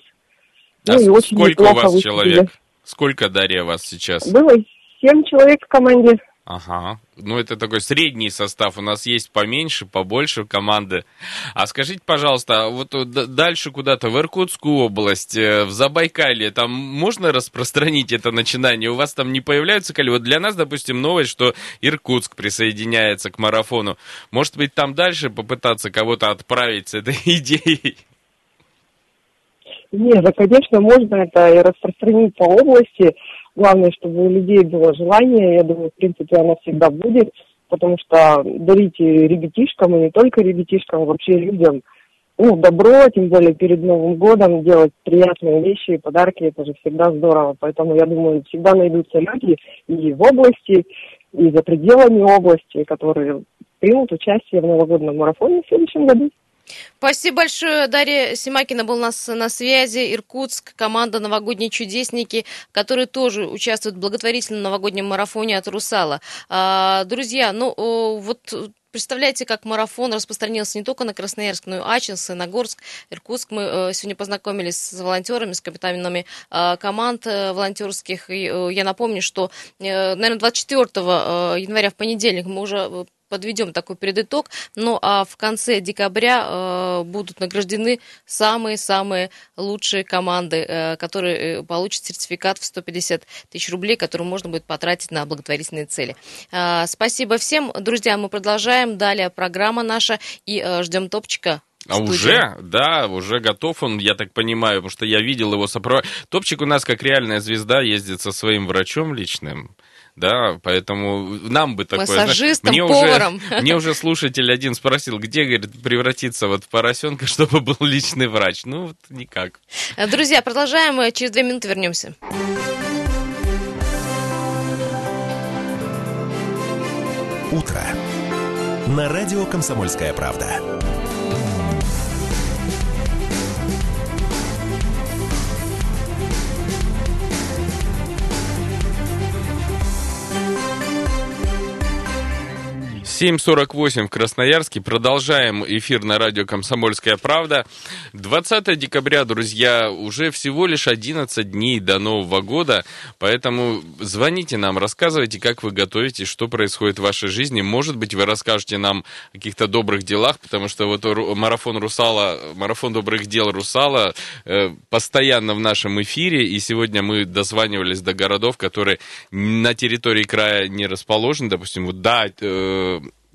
А
Ну и
с-
очень
сколько у вас человек? Сколько, Дарья, вас сейчас?
Было семь человек в команде.
Ага. Ну, это такой средний состав. У нас есть поменьше, побольше команды. А скажите, пожалуйста, а вот д- дальше куда-то, в Иркутскую область, э, в Забайкалье, там можно распространить это начинание? У вас там не появляются коли? Вот для нас, допустим, новость, что Иркутск присоединяется к марафону. Может быть, там дальше попытаться кого-то отправить с этой <laughs> идеей?
Нет, да, конечно, можно это и распространить по области. Главное, чтобы у людей было желание. Я думаю, в принципе, оно всегда будет, потому что дарить и ребятишкам, и не только ребятишкам, вообще людям, ну, добро, тем более перед Новым годом, делать приятные вещи и подарки, это же всегда здорово. Поэтому, я думаю, всегда найдутся люди и в области, и за пределами области, которые примут участие в новогоднном марафоне в следующем году.
Спасибо большое. Дарья Симакина был у нас на связи. Иркутск, команда «Новогодние чудесники», которые тоже участвуют в благотворительном новогоднем марафоне от «Русала». А, Друзья, ну вот Представляете, как марафон распространился не только на Красноярск, но и Ачинск, Нагорск, Иркутск. Мы э, сегодня познакомились с волонтерами, с капитанами э, команд э, волонтерских. И э, я напомню, что, наверное, 24 э, января в понедельник мы уже подведем такой предытог. Ну а в конце декабря э, будут награждены самые-самые лучшие команды, э, которые э, получат сертификат в 150 тысяч рублей, который можно будет потратить на благотворительные цели. Э, спасибо всем. Друзья, мы продолжаем. Далее программа наша и э, ждем топчика
а уже? Да, уже готов он, я так понимаю, потому что я видел его сопровод... Топчик у нас как реальная звезда ездит со своим врачом личным. Да, поэтому нам бы такое...
Массажистом,
мне
поваром.
Уже, <laughs> мне уже слушатель один спросил, где, говорит, превратиться вот в поросенка, <laughs> чтобы был личный врач. Ну, вот никак.
Друзья, продолжаем, через две минуты вернемся.
Утро. На радио «Комсомольская правда».
7.48 в Красноярске. Продолжаем эфир на радио «Комсомольская правда». 20 декабря, друзья, уже всего лишь 11 дней до Нового года. Поэтому звоните нам, рассказывайте, как вы готовитесь, что происходит в вашей жизни. Может быть, вы расскажете нам о каких-то добрых делах, потому что вот марафон Русала, марафон добрых дел Русала э, постоянно в нашем эфире. И сегодня мы дозванивались до городов, которые на территории края не расположены. Допустим, вот да,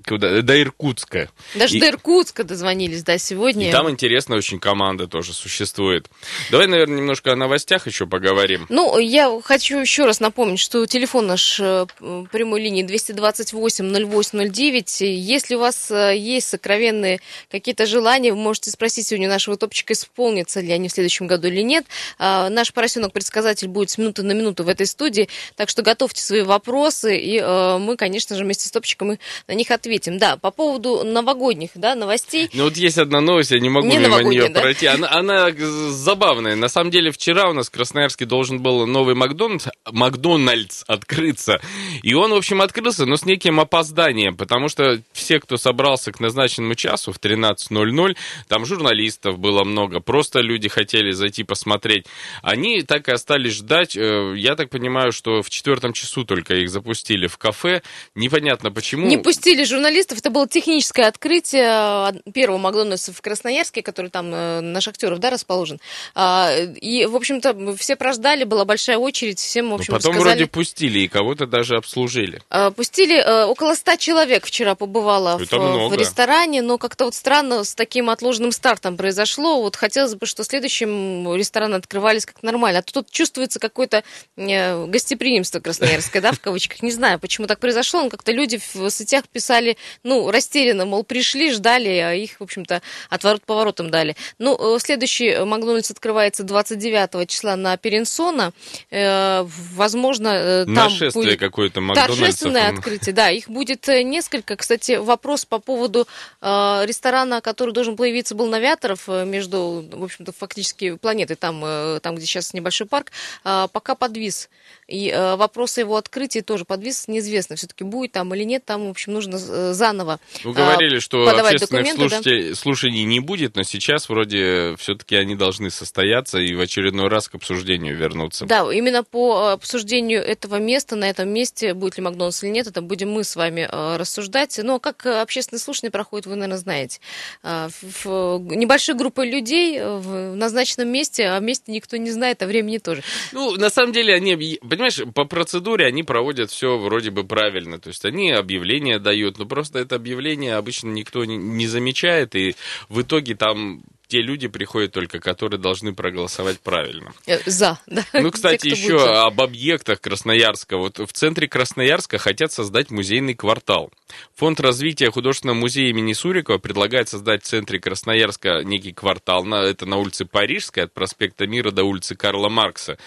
куда, до Иркутска.
Даже и, до Иркутска дозвонились, да, сегодня.
И там интересная очень команда тоже существует. Давай, наверное, немножко о новостях еще поговорим.
Ну, я хочу еще раз напомнить, что телефон наш э, прямой линии 228-0809. Если у вас э, есть сокровенные какие-то желания, вы можете спросить сегодня нашего топчика, исполнится ли они в следующем году или нет. А, наш поросенок-предсказатель будет с минуты на минуту в этой студии, так что готовьте свои вопросы, и э, мы, конечно же, вместе с топчиком на них ответим ответим. Да, по поводу новогодних да, новостей.
Ну вот есть одна новость, я не могу не мимо нее да? пройти. Она, она забавная. На самом деле вчера у нас в Красноярске должен был новый Макдональдс, Макдональдс открыться. И он, в общем, открылся, но с неким опозданием, потому что все, кто собрался к назначенному часу в 13.00, там журналистов было много, просто люди хотели зайти посмотреть. Они так и остались ждать. Э, я так понимаю, что в четвертом часу только их запустили в кафе. Непонятно почему.
Не пустили журналистов журналистов. Это было техническое открытие первого Макдональдса в Красноярске, который там э, на Шахтеров, да, расположен. А, и, в общем-то, все прождали, была большая очередь, всем, в общем,
Потом
сказали...
вроде пустили, и кого-то даже обслужили.
А, пустили, э, около ста человек вчера побывало в, в ресторане, но как-то вот странно с таким отложенным стартом произошло. Вот хотелось бы, что следующим рестораны открывались как нормально. А тут чувствуется какое-то э, гостеприимство красноярское, да, в кавычках. Не знаю, почему так произошло, но как-то люди в сетях писали ну, растерянно, мол, пришли, ждали, а их, в общем-то, отворот поворотом дали. Ну, э, следующий Макдональдс открывается 29 числа на Перенсона. Э, возможно, э, там
Нашествие
будет
какое-то Макдональдсов.
Торжественное открытие, да, их будет несколько. Кстати, вопрос по поводу ресторана, который должен появиться, был Навиаторов между, в общем-то, фактически планетой, там, там, где сейчас небольшой парк, пока подвис. И вопрос о его открытии тоже подвис, неизвестно, все-таки будет там или нет, там, в общем, нужно заново
Вы говорили, что общественных слушателей, да? слушаний не будет, но сейчас вроде все-таки они должны состояться и в очередной раз к обсуждению вернуться.
Да, именно по обсуждению этого места, на этом месте, будет ли Макдональдс или нет, это будем мы с вами э, рассуждать. Но как общественные слушания проходят, вы, наверное, знаете. В небольшой группой людей в назначенном месте, а месте никто не знает, а времени тоже.
Ну, на самом деле, они, понимаешь, по процедуре они проводят все вроде бы правильно. То есть они объявления дают, но просто это объявление обычно никто не замечает, и в итоге там те люди приходят только, которые должны проголосовать правильно.
Э, за, да.
Ну, кстати, Те, еще об объектах Красноярска. Вот в центре Красноярска хотят создать музейный квартал. Фонд развития художественного музея имени Сурикова предлагает создать в центре Красноярска некий квартал. Это на улице Парижской, от проспекта Мира до улицы Карла Маркса,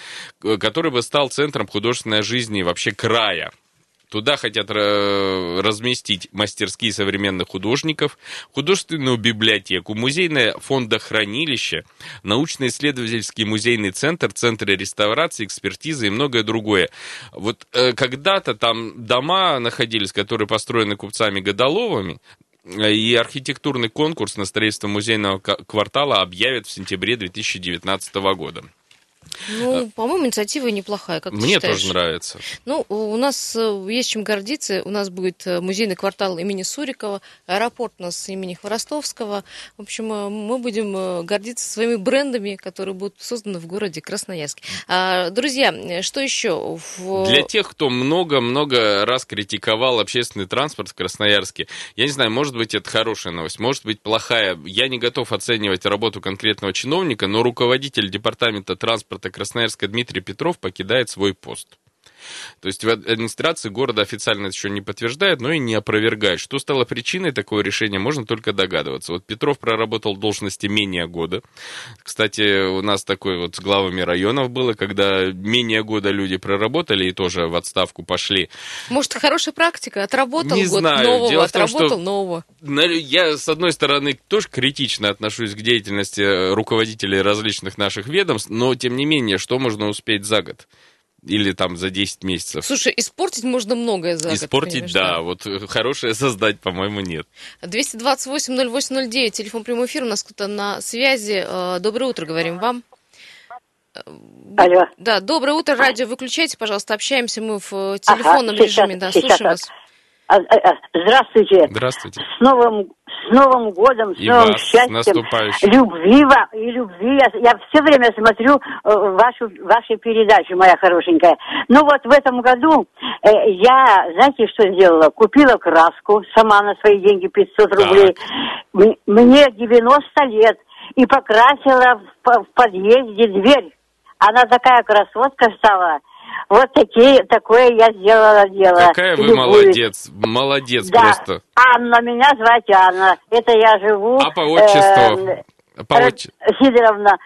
который бы стал центром художественной жизни вообще края. Туда хотят э, разместить мастерские современных художников, художественную библиотеку, музейное фондохранилище, научно-исследовательский музейный центр, центры реставрации, экспертизы и многое другое. Вот э, когда-то там дома находились, которые построены купцами Годоловыми, и архитектурный конкурс на строительство музейного квартала объявят в сентябре 2019 года.
Ну, по-моему, инициатива неплохая, как
Мне
считаешь?
тоже нравится.
Ну, у нас э, есть чем гордиться. У нас будет э, музейный квартал имени Сурикова, аэропорт у нас имени Хворостовского. В общем, э, мы будем гордиться своими брендами, которые будут созданы в городе Красноярске. А, Друзья, что еще? В-
Для тех, кто много-много раз критиковал общественный транспорт в Красноярске, я не знаю, может быть, это хорошая новость, может быть, плохая. Я не готов оценивать работу конкретного чиновника, но руководитель департамента транспорта Красноярска Дмитрий Петров покидает свой пост. То есть в администрации города официально это еще не подтверждает, но и не опровергает. Что стало причиной такого решения, можно только догадываться. Вот Петров проработал в должности менее года. Кстати, у нас такое вот с главами районов было, когда менее года люди проработали и тоже в отставку пошли.
Может, хорошая практика? Отработал
Не
год
знаю.
нового,
Дело том,
отработал
что-
нового.
Я, с одной стороны, тоже критично отношусь к деятельности э, руководителей различных наших ведомств, но, тем не менее, что можно успеть за год? Или там за 10 месяцев?
Слушай, испортить можно многое за год,
Испортить,
понимаешь,
да, вот э, хорошее создать, по-моему, нет.
228-08-09, телефон прямой эфир, у нас кто-то на связи. Э, Доброе утро, говорим вам. Э,
Алло.
Да, доброе утро, радио выключайте, пожалуйста, общаемся мы в телефонном
Ага, сейчас,
режиме, да,
сейчас,
слушаем вас.
А, а, а, Здравствуйте.
Здравствуйте.
С Новым, с Новым годом, с
И
новым
вас
счастьем. Любви вам и любви. Я, я все время смотрю э, вашу, ваши передачи, моя хорошенькая. Ну вот в этом году э, я, знаете, что сделала? Купила краску сама на свои деньги 500 рублей. М- Мне 90 лет. И покрасила в, в подъезде дверь. Она такая красотка стала. Вот такие, такое я сделала дело.
Какая вы
Любуюсь.
молодец, молодец
Да,
просто.
Анна, меня звать Анна. Это я живу...
А по отчеству?
э,
По
Ра-
отч-
Сидоровна,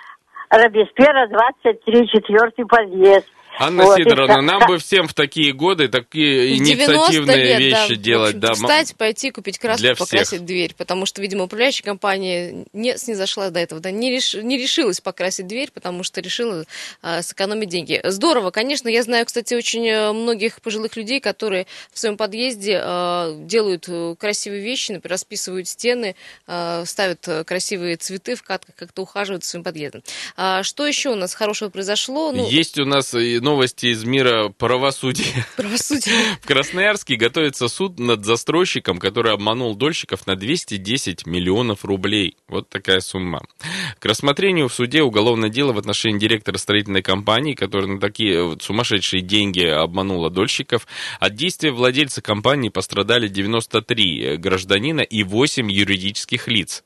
Робеспьера, 23, четвертый подъезд.
Анна
Вот, и
Сидоровна,
та-
нам
та-
бы всем в такие годы такие
В 90
инициативные
лет, да,
вещи
в
делать. да,
встать, пойти, купить краску,
для всех.
покрасить дверь, потому что, видимо, управляющая компания не снизошла до этого, да, не, реш- не решилась покрасить дверь, потому что решила а, сэкономить деньги. Здорово, конечно, я знаю, кстати, очень э, многих пожилых людей, которые в своем подъезде а, делают э, красивые вещи, например, расписывают стены, а, ставят э, красивые цветы в катках, как-то ухаживают за своим подъездом. А, что еще у нас хорошего произошло? Ну,
Есть у нас и новости из мира правосудия.
правосудие.
В Красноярске готовится суд над застройщиком, который обманул дольщиков на 210 миллионов рублей. Вот такая сумма. К рассмотрению в суде уголовное дело в отношении директора строительной компании, который на такие вот сумасшедшие деньги обманула дольщиков. От действия владельца компании пострадали 93 гражданина и 8 юридических лиц.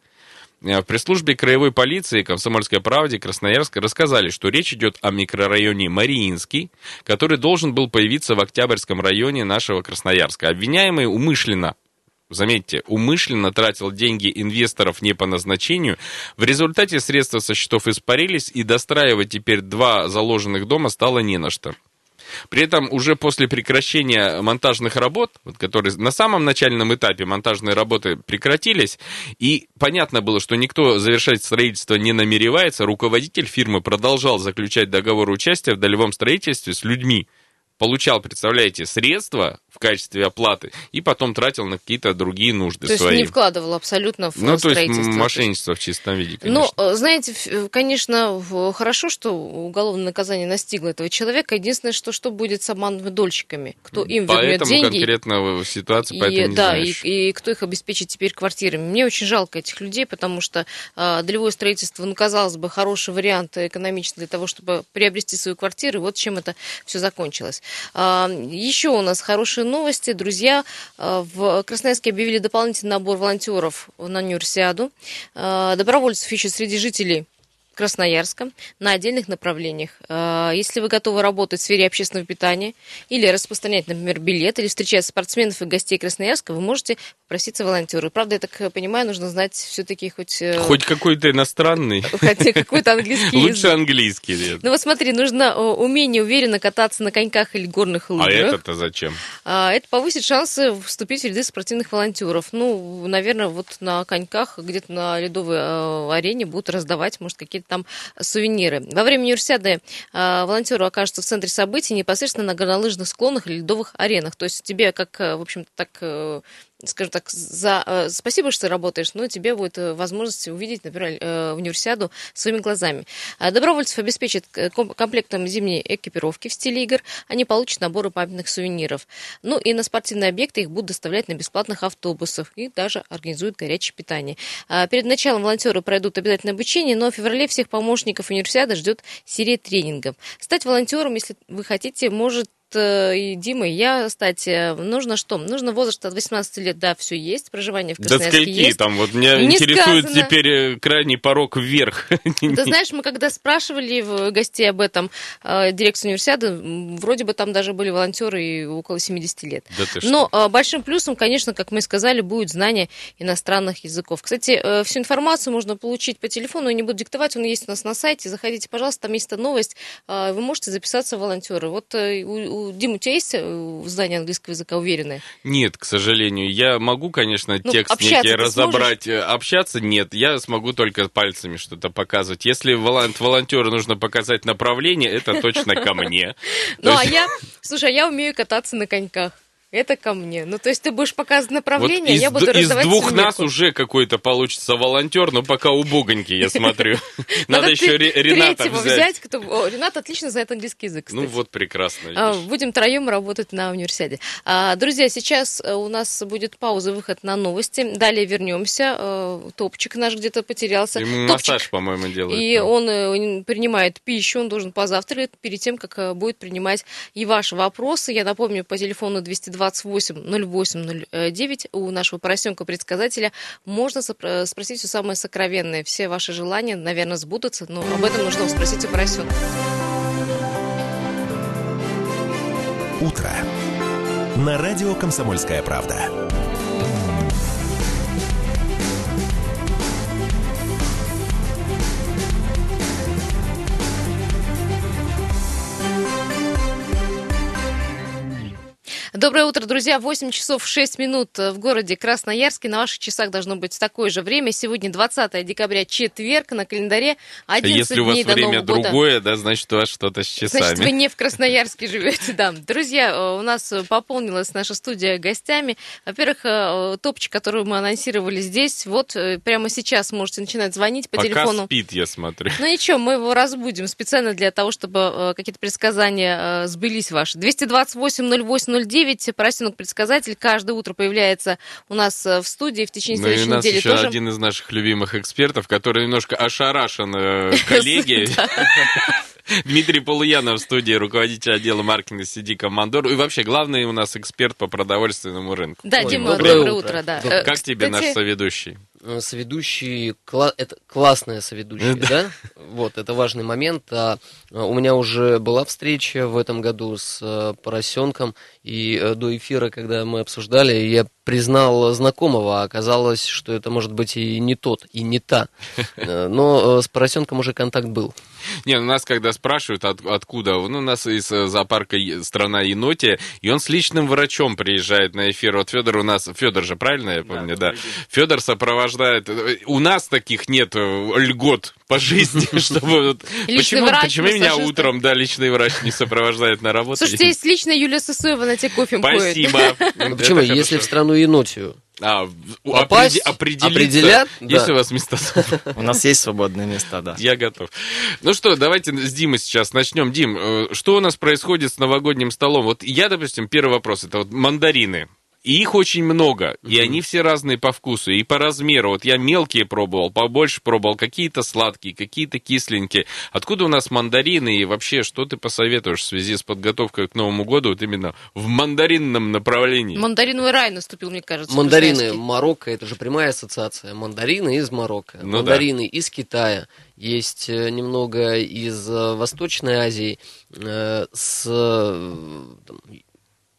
Э, В пресс-службе краевой полиции «Комсомольской правде» Красноярска рассказали, что речь идет о микрорайоне Мариинский, который должен был появиться в Октябрьском районе нашего Красноярска. Обвиняемый умышленно Заметьте, умышленно тратил деньги инвесторов не по назначению. В результате средства со счетов испарились, и достраивать теперь два заложенных дома стало не на что. При этом уже после прекращения монтажных работ, вот, которые на самом начальном этапе монтажные работы прекратились, и понятно было, что никто завершать строительство не намеревается, руководитель фирмы продолжал заключать договор участия в долевом строительстве с людьми. Получал, представляете, средства в качестве оплаты и потом тратил на какие-то другие нужды
То есть
свои.
не вкладывал абсолютно в
ну, то есть
строительство.
м, мошенничество в чистом виде,
Ну,
конечно.
э, знаете, ф- конечно, хорошо, что уголовное наказание настигло этого человека. Единственное, что что будет с обманутыми дольщиками? Кто им вернет
Поэтому
деньги?
конкретно в ситуации,
И,
поэтому не
да, и, и кто их обеспечит теперь квартирами. Мне очень жалко этих людей, потому что э, долевое строительство, ну, казалось бы, хороший вариант экономичный для того, чтобы приобрести свою квартиру. И вот чем это все закончилось. Еще у нас хорошие новости. Друзья, а, в Красноярске объявили дополнительный набор волонтеров на универсиаду. А, добровольцев ищут среди жителей Красноярска на отдельных направлениях. А, Если вы готовы работать в сфере общественного питания или распространять, например, билет, или встречать спортсменов и гостей Красноярска, вы можете попроситься волонтеры. Правда, я так понимаю, нужно знать все-таки хоть, э,
Хоть какой-то иностранный.
хотя какой-то английский
Лучше английский. нет.
Ну вот смотри, нужно э, умение уверенно кататься на коньках или горных
А
лыжах.
это-то зачем?
А, Это повысит шансы вступить в ряды спортивных волонтеров. Ну, наверное, вот на коньках где-то на ледовой э, арене будут раздавать, может, какие-то там сувениры. Во время универсиады э, волонтеры окажутся в центре событий непосредственно на горнолыжных склонах или ледовых аренах. То есть тебе, как, э, в общем-то, так э, скажем так, за, э, спасибо, что ты работаешь, но тебе будет э, возможность увидеть, например, э, универсиаду своими глазами. А Добровольцев обеспечат э, ком- комплектом зимней экипировки в стиле игр, они получат наборы памятных сувениров. Ну и на спортивные объекты их будут доставлять на бесплатных автобусах и даже организуют горячее питание. А Перед началом волонтеры пройдут обязательное обучение, но в феврале всех помощников универсиады ждет серия тренингов. Стать волонтером, если вы хотите, может э, и Дима, и я, кстати, нужно что? Нужно возраст от 18 лет, да, все есть, проживание в
Да
Красноярске
скольки
есть.
там? Вот меня
Не
интересует
сказано.
теперь э, крайний порог вверх. <laughs>
Ты знаешь, мы когда спрашивали гостей об этом э, дирекцию универсиады, вроде бы там даже были волонтеры и около 70 лет.
Да что?
Но э, большим плюсом, конечно, как мы сказали, будет знание иностранных языков. Кстати, э, всю информацию можно получить по телефону, я не буду диктовать, он есть у нас на сайте. Заходите, пожалуйста, там есть эта новость. Э, Вы можете записаться в волонтеры. Вот э, у, у Димы, у тебя есть э, знание английского языка уверенное?
Нет, к сожалению. Я могу, конечно,
Ну,
текст некий разобрать. Э, Общаться нет. Я смогу только пальцами что-то показывать. Если волон- волонтеру нужно показать направление, это точно ко мне. <laughs>
Ну, а я, слушай, а я умею кататься на коньках. Это ко мне. Ну, то есть ты будешь показывать
Вот
направление,
из,
я буду
д- из
раздавать
двух нас
сувенирку.
уже какой-то получится волонтер, но пока убогонький, я смотрю. <laughs> Надо еще Рената взять.
Ренат отлично знает английский язык.
Ну вот прекрасно.
А. Будем троем работать на универсиаде. А, Друзья, сейчас э, у нас будет пауза, выход на новости. Далее вернемся. Э, Топчик наш где-то потерялся.
Ему массаж, по-моему, делают.
И он э, принимает пищу, он должен позавтракать перед тем, как будет принимать и ваши вопросы. Я напомню, по телефону 228 0809 у нашего поросенка-предсказателя можно спросить все самое сокровенное. Все ваши желания, наверное, сбудутся, но об этом нужно спросить у поросенка.
Утро. На радио «Комсомольская правда».
Доброе утро, друзья. 8 часов 6 минут э, в городе Красноярске. На ваших часах должно быть такое же время. Сегодня 20 декабря, четверг, на календаре 11 а
Если дней у вас время
Нового
другое, года. да, значит, у вас что-то с часами.
Значит, вы не в <laughs> Красноярске живете, да. Друзья, э, у нас э, пополнилась наша студия гостями. Во-первых, топчик, который мы анонсировали здесь, вот прямо сейчас можете начинать звонить по
Пока
телефону.
спит, я смотрю.
Ну ничего, мы его разбудим специально для того, чтобы какие-то предсказания сбылись ваши. 228 08 09 9. Поросенок-предсказатель каждое утро появляется у нас э, в студии в течение следующей недели.
Ну и у нас еще
тоже.
один из наших любимых экспертов, который немножко ошарашен э, <laughs> <laughs> коллеги. <laughs> Дмитрий Полуянов в студии, руководитель отдела маркетинга CD Командор. И вообще, главный у нас эксперт по продовольственному рынку.
Да, Дима,
доброе, утро.
да. Э,
как тебе наш соведущий?
Соведущий, кла- это классная соведущая, да? Вот, это важный момент. А, а, у меня уже была встреча в этом году с э, поросенком, и э, до эфира, когда мы обсуждали, я признал знакомого, а оказалось, что это может быть и не тот, и не та. <laughs> Э, Но э, с поросенком уже контакт был.
Не, ну нас когда спрашивают, от- откуда, ну, у нас из э, зоопарка страна енотия, и он с личным врачом приезжает на эфир. Вот Федор у нас, Федор же, правильно я помню, да? Федор сопровождает. Э, У нас таких нет э, льгот по жизни, <laughs> чтобы... Почему,
врач,
почему меня утром, да, личный врач не сопровождает на работу?
Слушайте, есть личная Юлия Сысоева, на тебе кофе.
Спасибо. <laughs>
Ну, почему? Если в страну енотию
А,
попасть,
определиться.
определят,
Есть
да.
у вас места? <laughs>
У нас есть свободные места, да.
Я готов. Ну что, давайте с Димы сейчас начнем. Дим, э, что у нас происходит с новогодним столом? Вот я, допустим, первый вопрос, это вот мандарины. И их очень много, и они все разные по вкусу и по размеру. Вот я мелкие пробовал, побольше пробовал, какие-то сладкие, какие-то кисленькие. Откуда у нас мандарины и вообще, что ты посоветуешь в связи с подготовкой к Новому году, вот именно в мандаринном направлении?
Мандариновый рай наступил, мне кажется.
Мандарины
Красноярске.
Марокко, это же прямая ассоциация. Мандарины из Марокко,
Ну
мандарины из Китая. Есть э, немного из э, Восточной Азии, э, с там,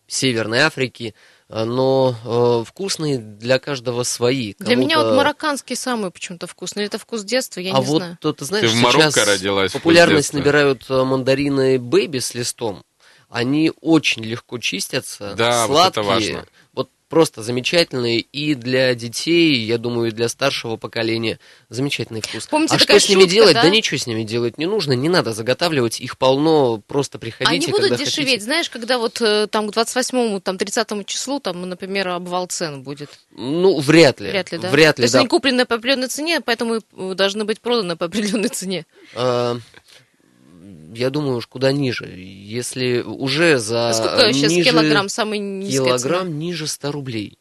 Северной Африки, но э, вкусные для каждого свои.
Для меня вот марокканский самый почему-то вкусный. Или это вкус детства, я
а
не
вот
знаю.
то, ты знаешь,
Ты в Марокко
сейчас
родилась,
популярность набирают э, мандарины бэби с листом. Они очень легко чистятся,
Да, вот
сладкие.
это важно.
Вот просто замечательные. И для детей, я думаю, и для старшего поколения замечательный вкус.
Помните,
а что с ними
шутка,
делать?
да?
Да? ничего с ними делать не нужно, не надо заготавливать, их полно, просто приходите,
Они будут
когда
дешеветь,
хотите.
знаешь, когда вот э, там к 28-му, там 30 числу, там, например, обвал цен будет.
Ну, вряд ли.
Вряд ли, да?
Вряд
То
ли,
есть
да.
они куплены по определенной цене, поэтому э, должны быть проданы по определенной цене.
А, Я думаю, уж куда ниже. Если уже за
А сколько сейчас
ниже
килограмм самый низкая
килограмм
цена?
ниже 100 рублей.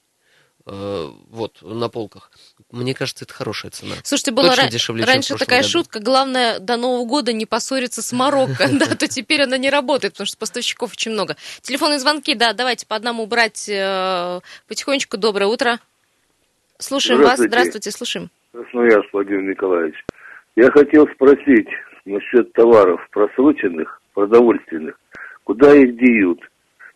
Э, Вот, на полках. Мне кажется, это хорошая цена.
Слушайте, была ра-
дешевле,
раньше такая
году.
шутка, главное до Нового года не поссориться с Марокко, <laughs> да, то теперь она не работает, потому что поставщиков очень много. Телефонные звонки, да, давайте по одному брать э, потихонечку. Доброе утро. Слушаем вас,
Здравствуйте.
здравствуйте, слушаем.
Красноярск Владимир Николаевич. Я хотел спросить насчет товаров просроченных, продовольственных. Куда их деют?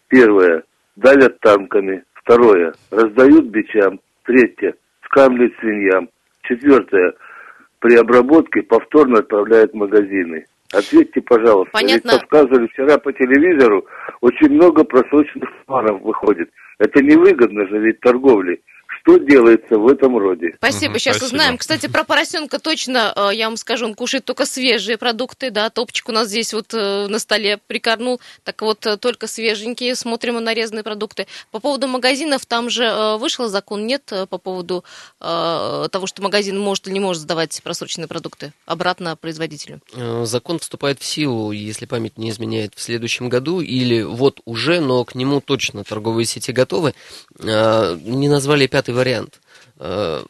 Первое. Давят танками. Второе. Раздают бичам. Третье. Скармливают свиньям. Четвертое. При обработке повторно отправляют в магазины. Ответьте, пожалуйста.
Понятно.
Ведь подсказывали вчера по телевизору, очень много просроченных товаров выходит. Это невыгодно же ведь торговли. Что делается в этом роде?
Спасибо, сейчас
спасибо.
узнаем. Кстати, про поросенка точно, э, я вам скажу, он кушает только свежие продукты, да, топчик у нас здесь вот э, на столе прикорнул, так вот э, только свеженькие, смотрим и нарезанные продукты. По поводу магазинов, там же вышел закон, нет, по поводу того, что магазин может или не может сдавать просроченные продукты обратно производителю.
Закон вступает в силу, если память не изменяет, в следующем году, или вот уже, но к нему точно торговые сети готовы. Не назвали пятый вариант. Э,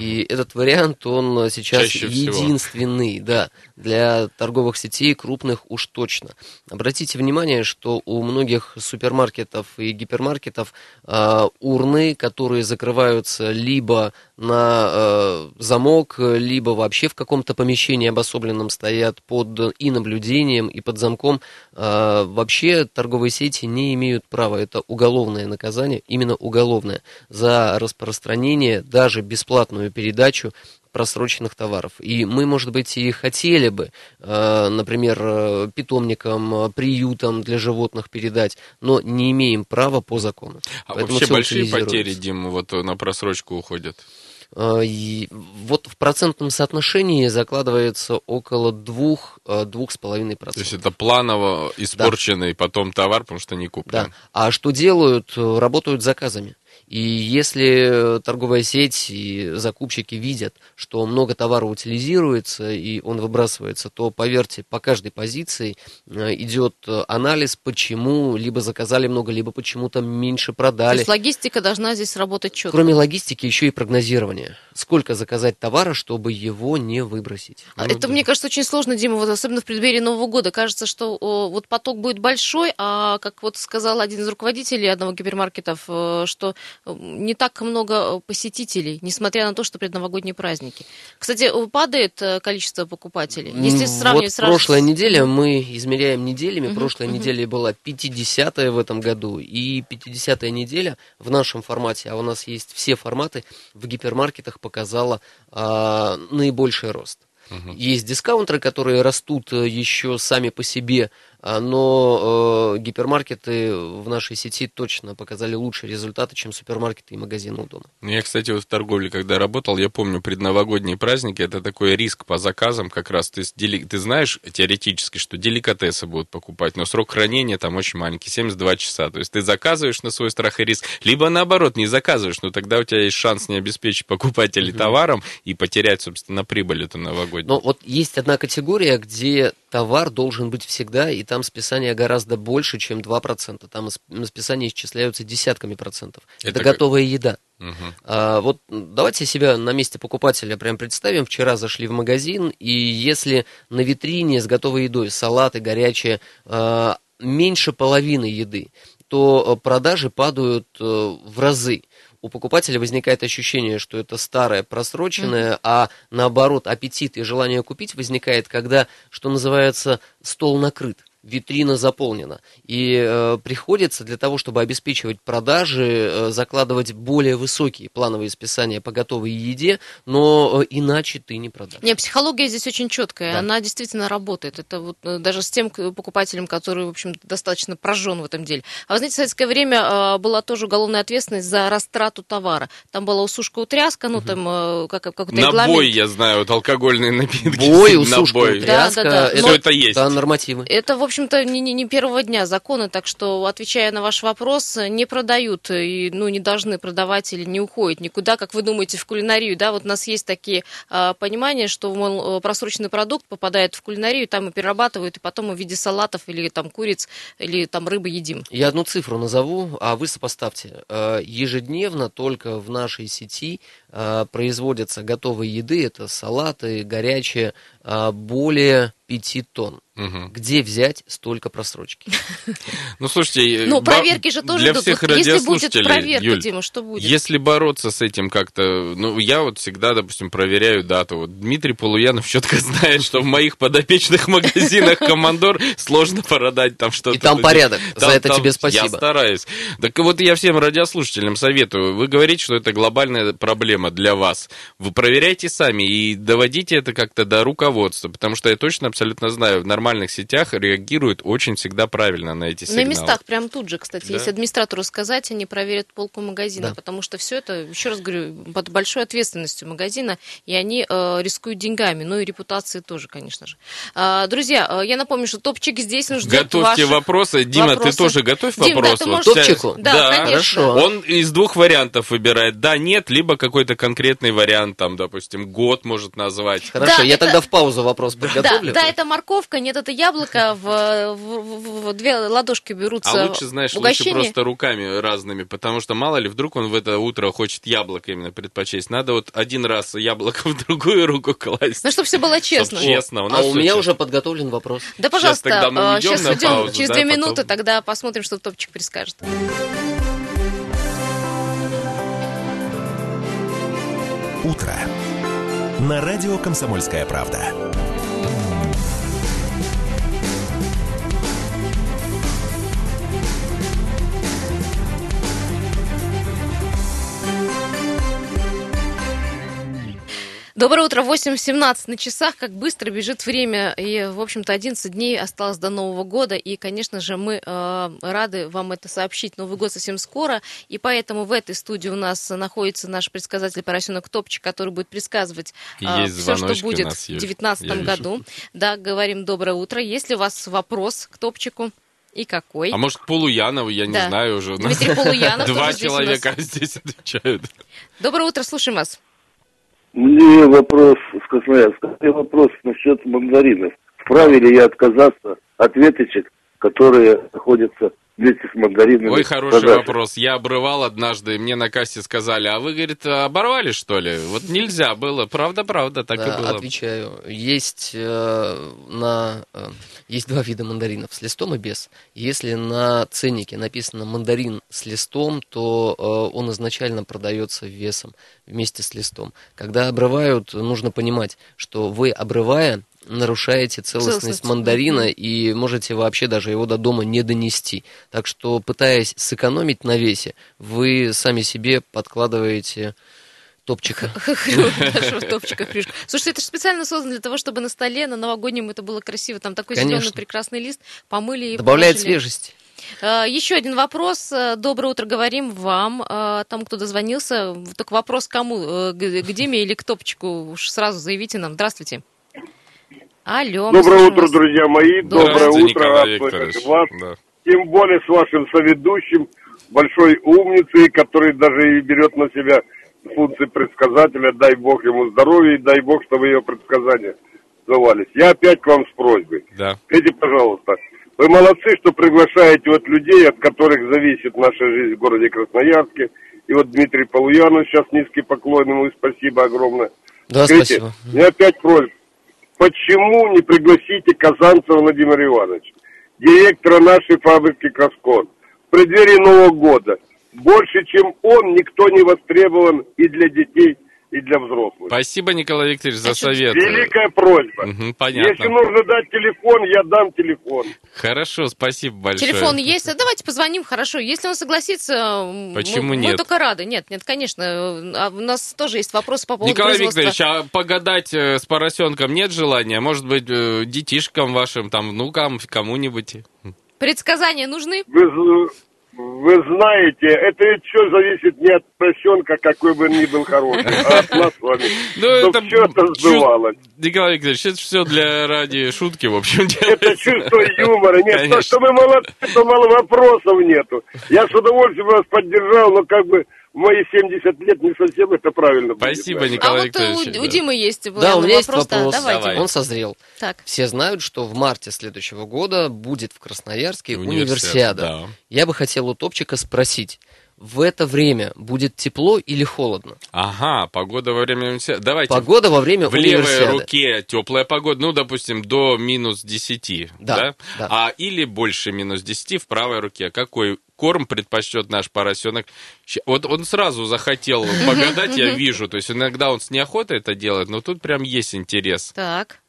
И этот вариант, он сейчас
Чаще всего.
единственный, да, для торговых сетей крупных уж точно. Обратите внимание, что у многих супермаркетов и гипермаркетов э, урны, которые закрываются либо на э, замок, либо вообще в каком-то помещении обособленном стоят под и наблюдением, и под замком. Э, вообще торговые сети не имеют права, это уголовное наказание, именно уголовное, за распространение, даже бесплатную передачу просроченных товаров. И мы, может быть, и хотели бы, э, например, э, питомникам, э, приютам для животных передать, но не имеем права по закону.
А
Поэтому
вообще большие потери, Дим, вот на просрочку уходят.
И вот в процентном соотношении закладывается около двух, э, двух с половиной
То есть это планово испорченный потом товар, потому что не куплен.
Да. А что делают? Работают заказами. И если э, торговая сеть и закупщики видят, что много товара утилизируется и он выбрасывается, то, поверьте, по каждой позиции э, идет э, анализ, почему либо заказали много, либо почему-то меньше
То
продали.
есть логистика должна здесь работать четко.
Кроме логистики, еще и прогнозирование. Сколько заказать товара, чтобы его не выбросить.
А
Ну
Это, мне кажется, очень сложно, Дима, вот особенно в преддверии Нового года. Кажется, что о, вот поток будет большой, а как вот сказал один из руководителей одного гипермаркетов, что не так много э, посетителей, несмотря на то, что предновогодние праздники. Кстати, э, падает э, количество покупателей, если сравнивать
вот
сразу
прошлая неделя, мы измеряем неделями,
Мгм,
прошлая
мгм.
неделя была 50-я в этом году, и 50-я неделя в нашем формате, а у нас есть все форматы, в гипермаркетах показала а, наибольший рост. Есть дискаунтеры, которые растут еще сами по себе, но э, гипермаркеты в нашей сети точно показали лучшие результаты, чем супермаркеты и магазины у дома.
Ну, Я, кстати, вот в торговле, когда работал, я помню, предновогодние праздники, это такой риск по заказам как раз. С дели- ты знаешь теоретически, что деликатесы будут покупать, но срок хранения там очень маленький, 72 часа. То есть ты заказываешь на свой страх и риск, либо наоборот не заказываешь, но тогда у тебя есть шанс не обеспечить покупателей товаром и потерять, собственно, прибыль эту новогоднюю.
Но вот есть одна категория, где товар должен быть всегда, и там списание гораздо больше, чем 2%. Там списание исчисляются десятками процентов.
Это
Это,
как-
готовая еда.
Мгм.
А, вот давайте себя на месте покупателя прям представим. Вчера зашли в магазин, и если на витрине с готовой едой салаты горячие а, меньше половины еды, то э, продажи падают э, в разы. У покупателя возникает ощущение, что это старое, просроченное, а наоборот аппетит и желание купить возникает, когда, что называется, стол накрыт. Витрина заполнена. И э, приходится для того, чтобы обеспечивать продажи, э, закладывать более высокие плановые списания по готовой еде, но э, иначе ты не продашь.
Не, психология здесь очень четкая,
Да.
она действительно работает. Это вот э, даже с тем покупателем, который, в общем, достаточно прожжен в этом деле. А вы знаете, в советское время э, была тоже уголовная ответственность за растрату товара. Там была усушка утряска, ну там э, как, какой-то
Набой,
регламент.
я знаю, вот алкогольные напитки.
Бой, усушка,
Набой.
утряска,
Да, да, да.
это,
это есть.
Да, нормативы.
Это, в общем-то, не, не, не первого дня законы, так что, отвечая на ваш вопрос, не продают и ну, не должны продавать или не уходят никуда, как вы думаете, в кулинарию. Да, вот у нас есть такие а, понимания, что мол, э, просроченный продукт попадает в кулинарию, там и перерабатывают, и потом мы в виде салатов или там куриц, или там рыбы едим.
Я одну цифру назову, а вы сопоставьте. Э, Ежедневно только в нашей сети э, производятся готовые еды, это салаты, горячее, э, более 5 тонн.
Мгм.
Где взять столько просрочки? <laughs>
Ну, слушайте,
Ну,
ба-
проверки же тоже
для всех
Вот если будет
радиослушателей,
проверка,
Юль,
Дима, что будет?
Если бороться с этим как-то, ну, я вот всегда, допустим, проверяю дату. Вот Дмитрий Полуянов четко <laughs> знает, что в моих подопечных магазинах Командор сложно продать там что-то.
И там порядок. За это тебе
Я
спасибо.
стараюсь. Так вот я всем радиослушателям советую. Вы говорите, что это глобальная проблема для вас. Вы проверяйте сами и доводите это как-то до руководства, потому что я точно абсолютно знаю, в нормальных сетях реагируют очень всегда правильно на эти
На
сигналы.
местах прям тут же, кстати,
Да?
если администратору сказать, они проверят полку магазина,
Да.
потому что все это, еще раз говорю, под большой ответственностью магазина, и они э, рискуют деньгами, ну и репутацией тоже, конечно же. А, друзья, э, я напомню, что топчик здесь, он ждет
Готовьте
ваших
вопросы. Дима,
вопросы.
ты тоже готовь
Дим, да,
вопрос.
ты можешь-
Топчику?
Да, конечно.
Хорошо.
Он из двух вариантов выбирает. Да, нет, либо какой-то конкретный вариант, там, допустим, год может назвать.
Хорошо,
Да,
я
это-
тогда в паузу вопрос
Да,
подготовлю.
да, это морковка, нет, это яблоко, в, в- в- в две ладошки берутся
А лучше, знаешь, лучше
угощение.
просто руками разными, потому что мало ли, вдруг он в это утро хочет яблоко именно предпочесть. Надо вот один раз яблоко <laughs> в другую руку класть.
Ну, чтобы все было честно.
Чтоб честно. У нас
а у меня
честно.
уже подготовлен вопрос.
Да, пожалуйста,
тогда мы уйдем
сейчас
на
уйдем
паузу,
через
да,
две
потом-
минуты, тогда посмотрим, что топчик предскажет.
Утро. На радио «Комсомольская правда».
Доброе утро, 8.17 на часах, как быстро бежит время, и, в общем-то, 11 дней осталось до Нового года, и, конечно же, мы э, рады вам это сообщить, Новый год совсем скоро, и поэтому в этой студии у нас находится наш предсказатель поросенок Топчик, который будет предсказывать
Есть
все, что будет в
Юль,
2019
я вижу.
году. Да, говорим доброе утро. Есть ли у вас вопрос к Топчику? И какой?
А может, Полуянов, я не
Да.
знаю уже.
Дмитрий Полуянов
Два
тоже здесь нас.
человека <laughs> здесь отвечают.
Доброе утро, слушаем вас.
Мне вопрос с Красноярска. Мне вопрос насчет мандаринов. Вправе ли я отказаться от веточек, которые находятся вместе с мандаринами?
Ой, хороший
продаже?
вопрос. Я обрывал однажды, мне на кассе сказали, а вы, говорит, оборвали, что ли? Вот нельзя было. Правда-правда, так
Да,
и было.
Отвечаю. Есть, э, на, э, есть два вида мандаринов, с листом и без. Если на ценнике написано мандарин с листом, то э, он изначально продается весом вместе с листом. Когда обрывают, нужно понимать, что вы, обрывая, нарушаете целостность
Целостность.
мандарина и можете вообще даже его до дома не донести. Так что, пытаясь сэкономить на весе, вы сами себе подкладываете топчика.
Нашего <laughs> топчика в крышку. Слушайте, это же специально создано для того, чтобы на столе, на новогоднем это было красиво. Там такой зеленый прекрасный лист, помыли и
Добавляет
положили.
свежести.
Э, Еще один вопрос. Э, Доброе утро, говорим вам, э, тому, кто дозвонился. Только вопрос кому? Э, К к Диме или к Топчику? Уж сразу заявите нам. Здравствуйте. Алло.
Доброе утро,
вас.
друзья мои. Доброе утро,
Николай
рад слышать
Викторович.
вас.
Да.
Тем более с вашим соведущим, большой умницей, который даже и берет на себя функции предсказателя. Дай бог ему здоровья и дай бог, чтобы ее предсказания сбывались. Я опять к вам с просьбой.
Да.
Скажите, пожалуйста, вы молодцы, что приглашаете вот людей, от которых зависит наша жизнь в городе Красноярске. И вот Дмитрий Полуянов, сейчас низкий поклон ему и спасибо огромное.
Да,
Скажите,
спасибо.
у меня опять просьба. Почему не пригласите Казанцева Владимира Ивановича, директора нашей фабрики «Краскон», в преддверии Нового года? Больше, чем он, никто не востребован и для детей и для взрослых.
Спасибо, Николай Викторович, за совет.
Великая просьба.
Мгм, понятно.
Если нужно дать телефон, я дам телефон.
Хорошо, спасибо большое.
Телефон есть, а давайте позвоним, хорошо. Если он согласится,
Почему
мы, мы
нет?
только рады. Нет, нет, конечно. А у нас тоже есть вопросы по поводу
Николай. Викторович, а погадать э, с поросенком нет желания? Может быть, э, детишкам вашим, там, внукам, кому-нибудь?
Предсказания нужны?
Вы, вы знаете, это ведь все зависит не от поросенка, какой бы ни был хороший, а от нас с вами. <laughs>
Ну, это
все это сбывалось.
Николай Викторович, это все для ради шутки, в общем, <laughs> делается.
Это чувство юмора. Нет,
Конечно.
то, что вы молодцы, то мало вопросов нету. Я с удовольствием вас поддержал, но как бы в мои 70 лет не совсем это правильно будет.
Спасибо,
наверное.
Николай
а вот у,
Викторович.
у Димы есть
Да, у меня есть
вопрос. да,
вопрос.
давайте.
Давай.
Он созрел.
Так.
Все знают, что в марте следующего года будет в Красноярске
Универсиада,
универсиада.
да.
Я бы хотел у Топчика спросить, в это время будет тепло или холодно?
Ага, погода во время универсиады. Давайте.
Погода во время
в левой
универсиады.
руке теплая погода, ну, допустим, до минус 10, да?
Да, да.
А или больше минус 10 в правой руке. Какой корм предпочтет наш поросенок? Вот он сразу захотел <laughs> погадать, я вижу. То есть иногда он с неохотой это делает, но тут прям есть интерес.
Так.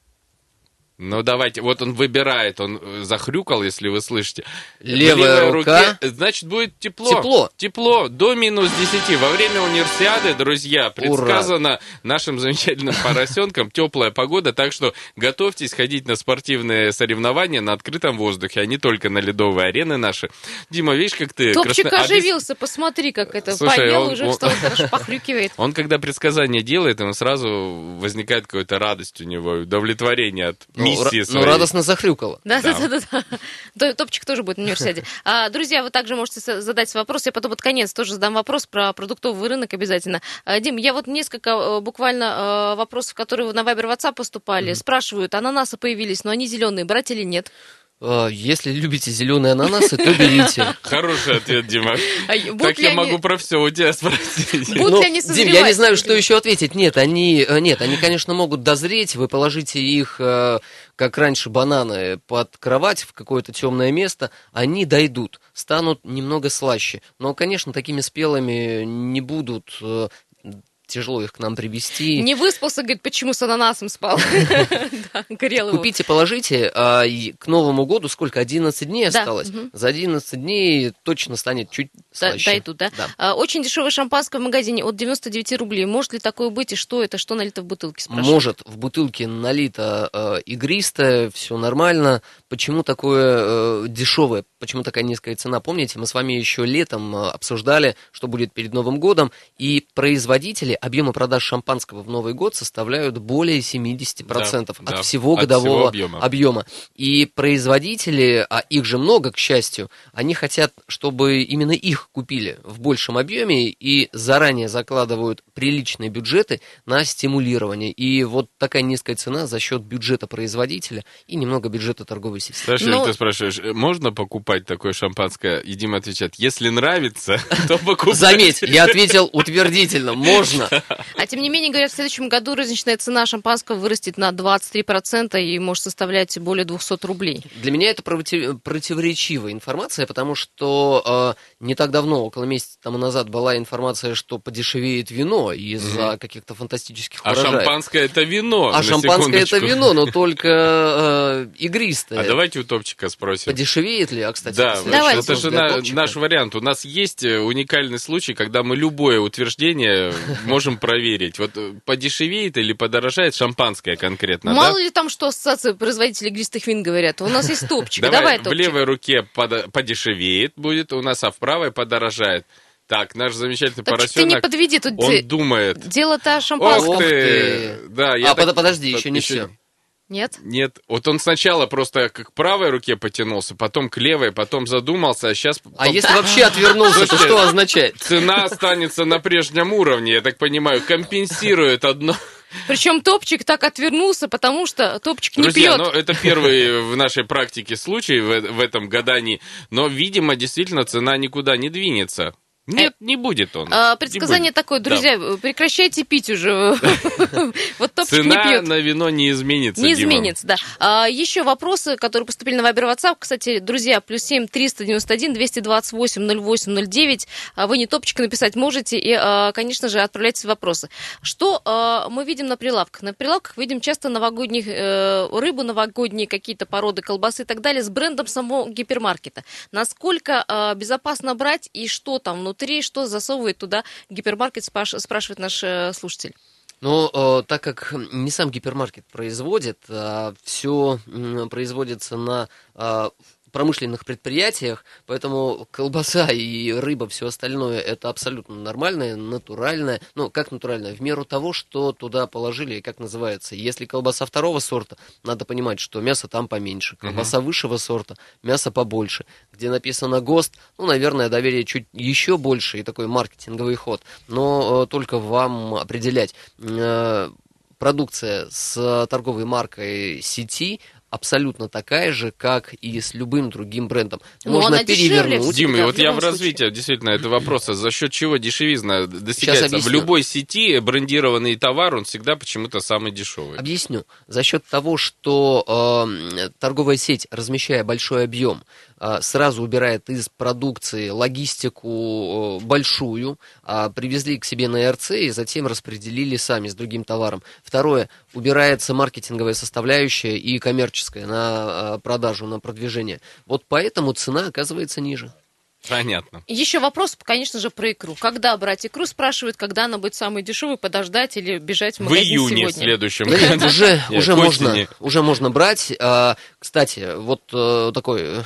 Ну, давайте, вот он выбирает, он э, захрюкал, если вы слышите.
Левая
левой
рука.
руке, значит, будет тепло.
Тепло.
Тепло, до минус 10. Во время универсиады, друзья, предсказано нашим замечательным поросенкам теплая погода, так что готовьтесь ходить на спортивные соревнования на открытом воздухе, а не только на ледовые арены наши. Дима, видишь, как ты...
Топчик
красно-
оживился, посмотри, как это
Слушай,
поел
он-
уже,
он-
что он хорошо похрюкивает.
Он, когда предсказание делает, ему сразу возникает какая-то радость у него, удовлетворение от
Ну,
миссии
ра-
своей.
ну, радостно захрюкало.
Да, да, да, да. да. Топчик тоже будет на универсиаде. А, друзья, вы также можете задать вопрос. Я потом под конец тоже задам вопрос про продуктовый рынок обязательно. А, Дим, я вот несколько э, буквально э, вопросов, которые на Viber WhatsApp поступали, спрашивают, ананасы появились, но они зеленые, брать или нет?
Э, Если любите зеленые ананасы, то берите. <laughs>
Хороший ответ, Дима.
А,
Так я могу про все у тебя спросить.
Ну, Дим, я не знаю, что еще ответить. Нет, они, э, нет, они, конечно, могут дозреть. Вы положите их, э, как раньше, бананы под кровать в какое-то темное место, они дойдут, станут немного слаще. Но, конечно, такими спелыми не будут. Тяжело их к нам привезти.
Не выспался, говорит, почему с ананасом спал. <laughs> Горел.
Купите, положите, а к Новому году сколько? 11 дней осталось? За 11 дней точно станет чуть слаще.
Дойдут, да? А, Очень дешевое шампанское в магазине от 99 рублей. Может ли такое быть и что это? Что налито в бутылке?
Может, в бутылке налито э, игристое, все нормально. Почему такое э, дешевое? Почему такая низкая цена? Помните, мы с вами еще летом э, обсуждали, что будет перед Новым годом, и производители объемы продаж шампанского в Новый год составляют более 70%
Да,
от
да,
всего
от
годового
всего объема.
объема. И производители, а их же много, к счастью, они хотят, чтобы именно их купили в большем объеме и заранее закладывают приличные бюджеты на стимулирование. И вот такая низкая цена за счет бюджета производителя и немного бюджета торговой сети.
Саша,
Ну-
ты спрашиваешь, э, можно покупать такое шампанское? И Дима отвечает, если нравится, <laughs> то покупай.
Заметь, я ответил утвердительно, можно. <laughs>
А тем не менее, говорят, в следующем году розничная цена шампанского вырастет на 23% и может составлять более 200 рублей.
Для меня это против- противоречивая информация, потому что э, не так давно, около месяца тому назад, была информация, что подешевеет вино из-за каких-то фантастических
А
урожаев.
шампанское это вино.
А
на
шампанское это
секундочку.
вино, но только э, игристое.
А давайте у Топчика спросим.
Подешевеет ли? А, кстати,
Да,
Давайте.
это же на- наш вариант. У нас есть э, уникальный случай, когда мы любое утверждение <laughs> можем проверить. Вот э, подешевеет или подорожает шампанское конкретно,
Мало
да?
ли там, что ассоциация производителей игристых вин говорят. У нас есть топчик.
Давай,
Давай,
в
топчик.
левой руке подо- подешевеет будет у нас, а в правой подорожает. Так, наш замечательный
Топчик, ты не
поросенок,
подведи тут.
он
де-
думает.
Дело-то о
Ох
шампанском.
ты!
ты!
Да, я
А,
так-
под- подожди,
под-
еще не все.
Нет?
Нет, вот он сначала просто к правой руке потянулся, потом к левой, потом задумался, а сейчас...
А если вообще отвернулся, то что означает?
Цена останется на прежнем уровне, я так понимаю, компенсирует одно...
Причем топчик так отвернулся, потому что топчик не
Друзья,
пьет.
ну это первый в нашей практике случай в, в этом гадании, но, видимо, действительно цена никуда не двинется. Нет, не будет он.
А, предсказание
будет.
такое,
Да.
друзья, прекращайте пить уже. <laughs> Вот топчик не
Цена
пьют.
на вино не изменится,
Не изменится, да. А, еще вопросы, которые поступили на Вайбер WhatsApp. Кстати, друзья, плюс семь триста девяносто один двести двадцать восемь ноль восемь ноль девять. А Вы не топчик написать можете и, а, конечно же, отправляйте свои вопросы. Что мы видим на прилавках? На прилавках видим часто новогодних э, рыбу, новогодние какие-то породы колбасы и так далее с брендом самого гипермаркета. Насколько безопасно брать и что там внутри, что засовывает туда гипермаркет, спраш- спрашивает наш э, слушатель.
Но э, так как не сам гипермаркет производит, а все производится на а, промышленных предприятиях, поэтому колбаса и рыба, все остальное, это абсолютно нормальное, натуральное, ну, как натуральное, в меру того, что туда положили как называется. Если колбаса второго сорта, надо понимать, что мясо там поменьше, колбаса высшего сорта, мясо побольше. Где написано ГОСТ, ну, наверное, доверие чуть еще больше и такой маркетинговый ход, но э, только вам определять. Э, продукция с торговой маркой сети абсолютно такая же, как и с любым другим брендом.
Ну,
Можно перевернуть.
Дима,
Да,
вот
в
я в
случае.
развитии, действительно, это вопрос, а за счет чего дешевизна достигается? В любой сети брендированный товар, он всегда почему-то самый дешевый.
Объясню. За счет того, что э, торговая сеть, размещая большой объем, сразу убирает из продукции логистику э, большую, а привезли к себе на РЦ и затем распределили сами с другим товаром. Второе, убирается маркетинговая составляющая и коммерческая на э, продажу, на продвижение. Вот поэтому цена оказывается ниже.
Понятно.
Еще вопрос, конечно же, про икру. Когда брать икру, спрашивают, когда она будет самой дешевой, подождать или бежать в
В
магазин
июне
сегодня.
в следующем
Да нет,
году.
уже, <laughs>
Нет,
уже, можно, уже можно брать. А, Кстати, вот э, такой э,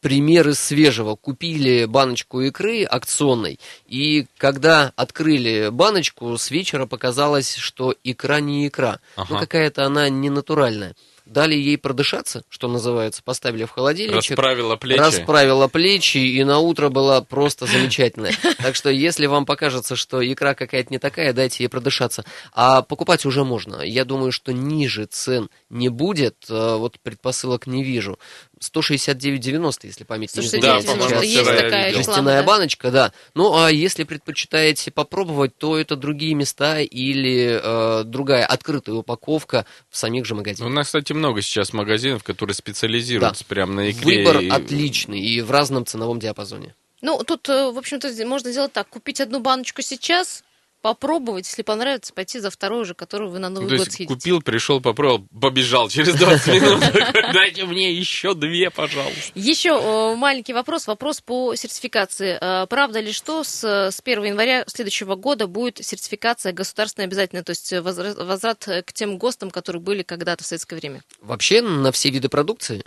пример из свежего. Купили баночку икры акционной, и когда открыли баночку, с вечера показалось, что икра не икра. Ну,
Ага.
какая-то она не натуральная. Дали ей продышаться, что называется, поставили в холодильничек.
Расправила плечи.
Расправила плечи, и на утро была просто замечательная. Так что, если вам покажется, что икра какая-то не такая, дайте ей продышаться. А покупать уже можно. Я думаю, что ниже цен не будет. Э, Вот предпосылок не вижу. 169,90, если память не
169,90,
изменяет. сейчас.
есть такая
видел.
реклама,
Жестяная
да.
баночка, да. Ну, а если предпочитаете попробовать, то это другие места или э, другая открытая упаковка в самих же
У
магазинах.
нас, кстати, много сейчас магазинов, которые специализируются прямо на икре.
Выбор
и-
отличный и в разном ценовом диапазоне.
Ну, тут, э, в общем-то, можно сделать так. Купить одну баночку сейчас, попробовать, если понравится, пойти за второй уже, которую вы на
Ну,
Новый
то
год
есть
съедите.
купил, пришел, попробовал, побежал через 20 минут. <laughs> Дайте мне еще две, пожалуйста.
Еще э, маленький вопрос, вопрос по сертификации. Э, Правда ли, что с, с 1 января следующего года будет сертификация государственная обязательная, то есть э, возврат к тем ГОСТам, которые были когда-то в советское время?
Вообще на все виды продукции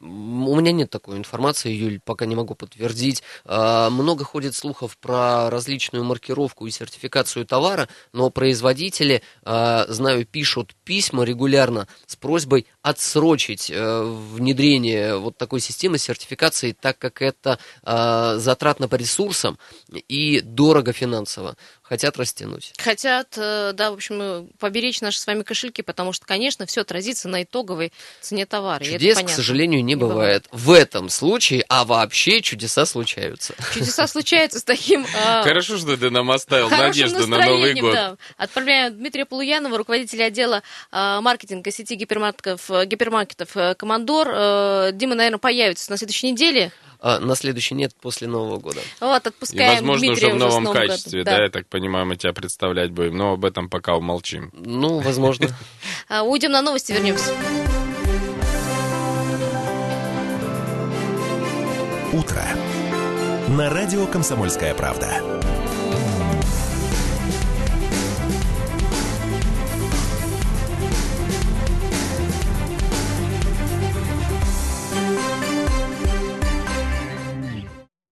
у меня нет такой информации, Юль, пока не могу подтвердить. А, Много ходит слухов про различную маркировку и сертификацию товара, но производители, а, знаю, пишут письма регулярно с просьбой отсрочить э, внедрение вот такой системы сертификации, так как это а, затратно по ресурсам и дорого финансово. Хотят растянуть.
Хотят, э, да, в общем, э, поберечь наши с вами кошельки, потому что, конечно, все отразится на итоговой цене товара.
Чудес, к сожалению, не бывает. В этом случае, а вообще чудеса случаются. <laughs>
Чудеса случаются с таким... э,
Хорошо, что ты нам оставил надежду на Новый год.
Отправляем Дмитрия Полуянова, руководителя отдела э, маркетинга сети гипермаркетов, э, гипермаркетов «Командор». Дима, наверное, появится на следующей неделе.
А на следующий нет после Нового года.
Вот,
И,
отпускаем
возможно,
Дмитрия
уже в новом
годом.
качестве, да. я так понимаю, мы тебя представлять будем, но об этом пока умолчим.
Ну, возможно. <laughs>
А, Уйдем на новости, вернемся.
Утро. На радио «Комсомольская правда».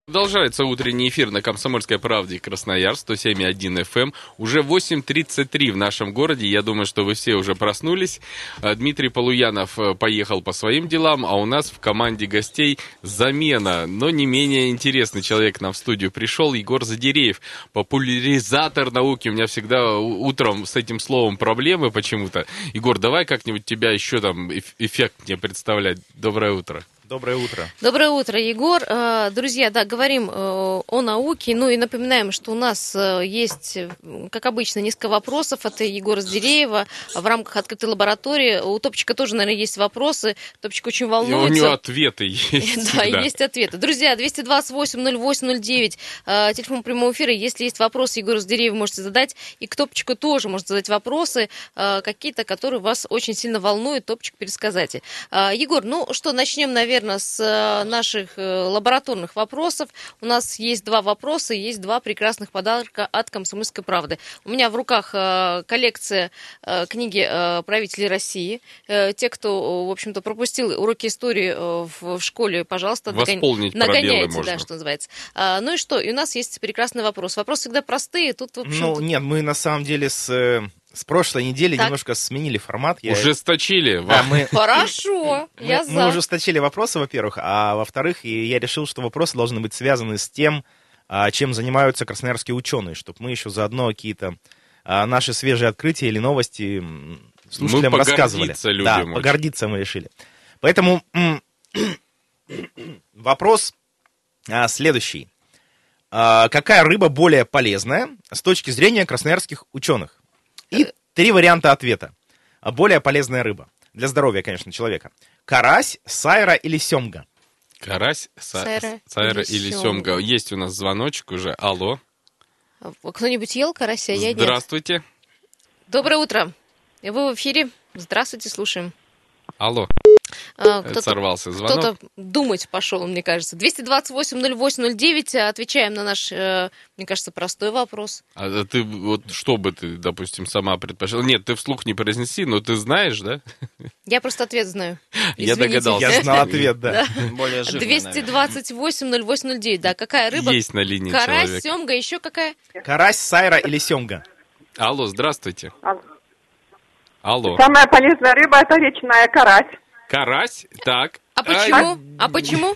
Продолжается утренний эфир на «Комсомольской правде» Краснояр, 107,1 FM. эм. Уже 8.33 в нашем городе. Я думаю, что вы все уже проснулись. А, Дмитрий Полуянов э, поехал по своим делам, а у нас в команде гостей замена. Но не менее интересный человек нам в студию пришел. Егор Задереев, популяризатор науки. У меня всегда утром с этим словом проблемы почему-то. Егор, давай как-нибудь тебя еще там эф- эффект мне представлять. Доброе утро.
Доброе утро.
Доброе утро, Егор. Э, Друзья, да, говорим э, о науке. Ну и напоминаем, что у нас э, есть, как обычно, несколько вопросов от Егора Сдереева в рамках открытой лаборатории. У Топчика тоже, наверное, есть вопросы. Топчик очень
И
волнуется.
у него ответы <laughs> есть.
Да, есть ответы. Друзья, 228-08-09, э, телефон прямого эфира. Если есть вопросы, Егору Сдерееву можете задать. И к Топчику тоже можете задать вопросы, какие-то, которые вас очень сильно волнуют. Топчик, пересказайте. Егор, ну что, начнем, наверное, с э, наших э, лабораторных вопросов. У нас есть два вопроса, и есть два прекрасных подарка от «Комсомольской правды». У меня в руках э, коллекция книги правителей России. Те, кто, в общем-то, пропустил уроки истории в школе, пожалуйста,
Восполнить
нагоняйте,
можно.
да, что называется. А, Ну и что? И у нас есть прекрасный вопрос. Вопросы всегда простые. Тут, в общем,
Ну, нет, мы на самом деле с, с прошлой недели
Так.
немножко сменили формат. Я-
Ужесточили.
Да, мы, <laughs>
Хорошо,
мы,
я
мы
за.
ужесточили вопросы, во-первых, а во-вторых, и я решил, что вопросы должны быть связаны с тем, а, чем занимаются красноярские ученые, чтобы мы еще заодно какие-то а, наши свежие открытия или новости слушателям
Мы
рассказывали.
погордиться любим
да,
очень.
погордиться мы решили. Поэтому <coughs> вопрос а, следующий. Какая рыба более полезная с точки зрения красноярских ученых? И три варианта ответа. А, Более полезная рыба. Для здоровья, конечно, человека. Карась, сайра или семга?
Карась, са-
Сайра
сайра
или
или
сёмга.
семга. Есть у нас звоночек уже. Алло.
А Кто-нибудь ел карася? Я нет.
Здравствуйте.
Доброе утро. Вы в эфире. Здравствуйте, слушаем.
Алло.
А,
Это сорвался звонок.
Кто-то думать пошел, мне кажется. 228-08-09. Отвечаем на наш, э, мне кажется, простой вопрос.
А ты вот что бы ты, допустим, сама предпочла? Нет, ты вслух не произнеси, но ты знаешь, да?
Я просто ответ знаю.
Я
Извините.
догадался.
Я знал ответ, да.
Более жирный, наверное.
228-08-09. Да, какая рыба?
Есть на линии
Карась,
человек.
семга, еще какая?
Карась, сайра или семга?
Алло, здравствуйте.
Алло.
Алло.
Самая полезная рыба это речная карась.
Карась? Так.
А почему? А почему?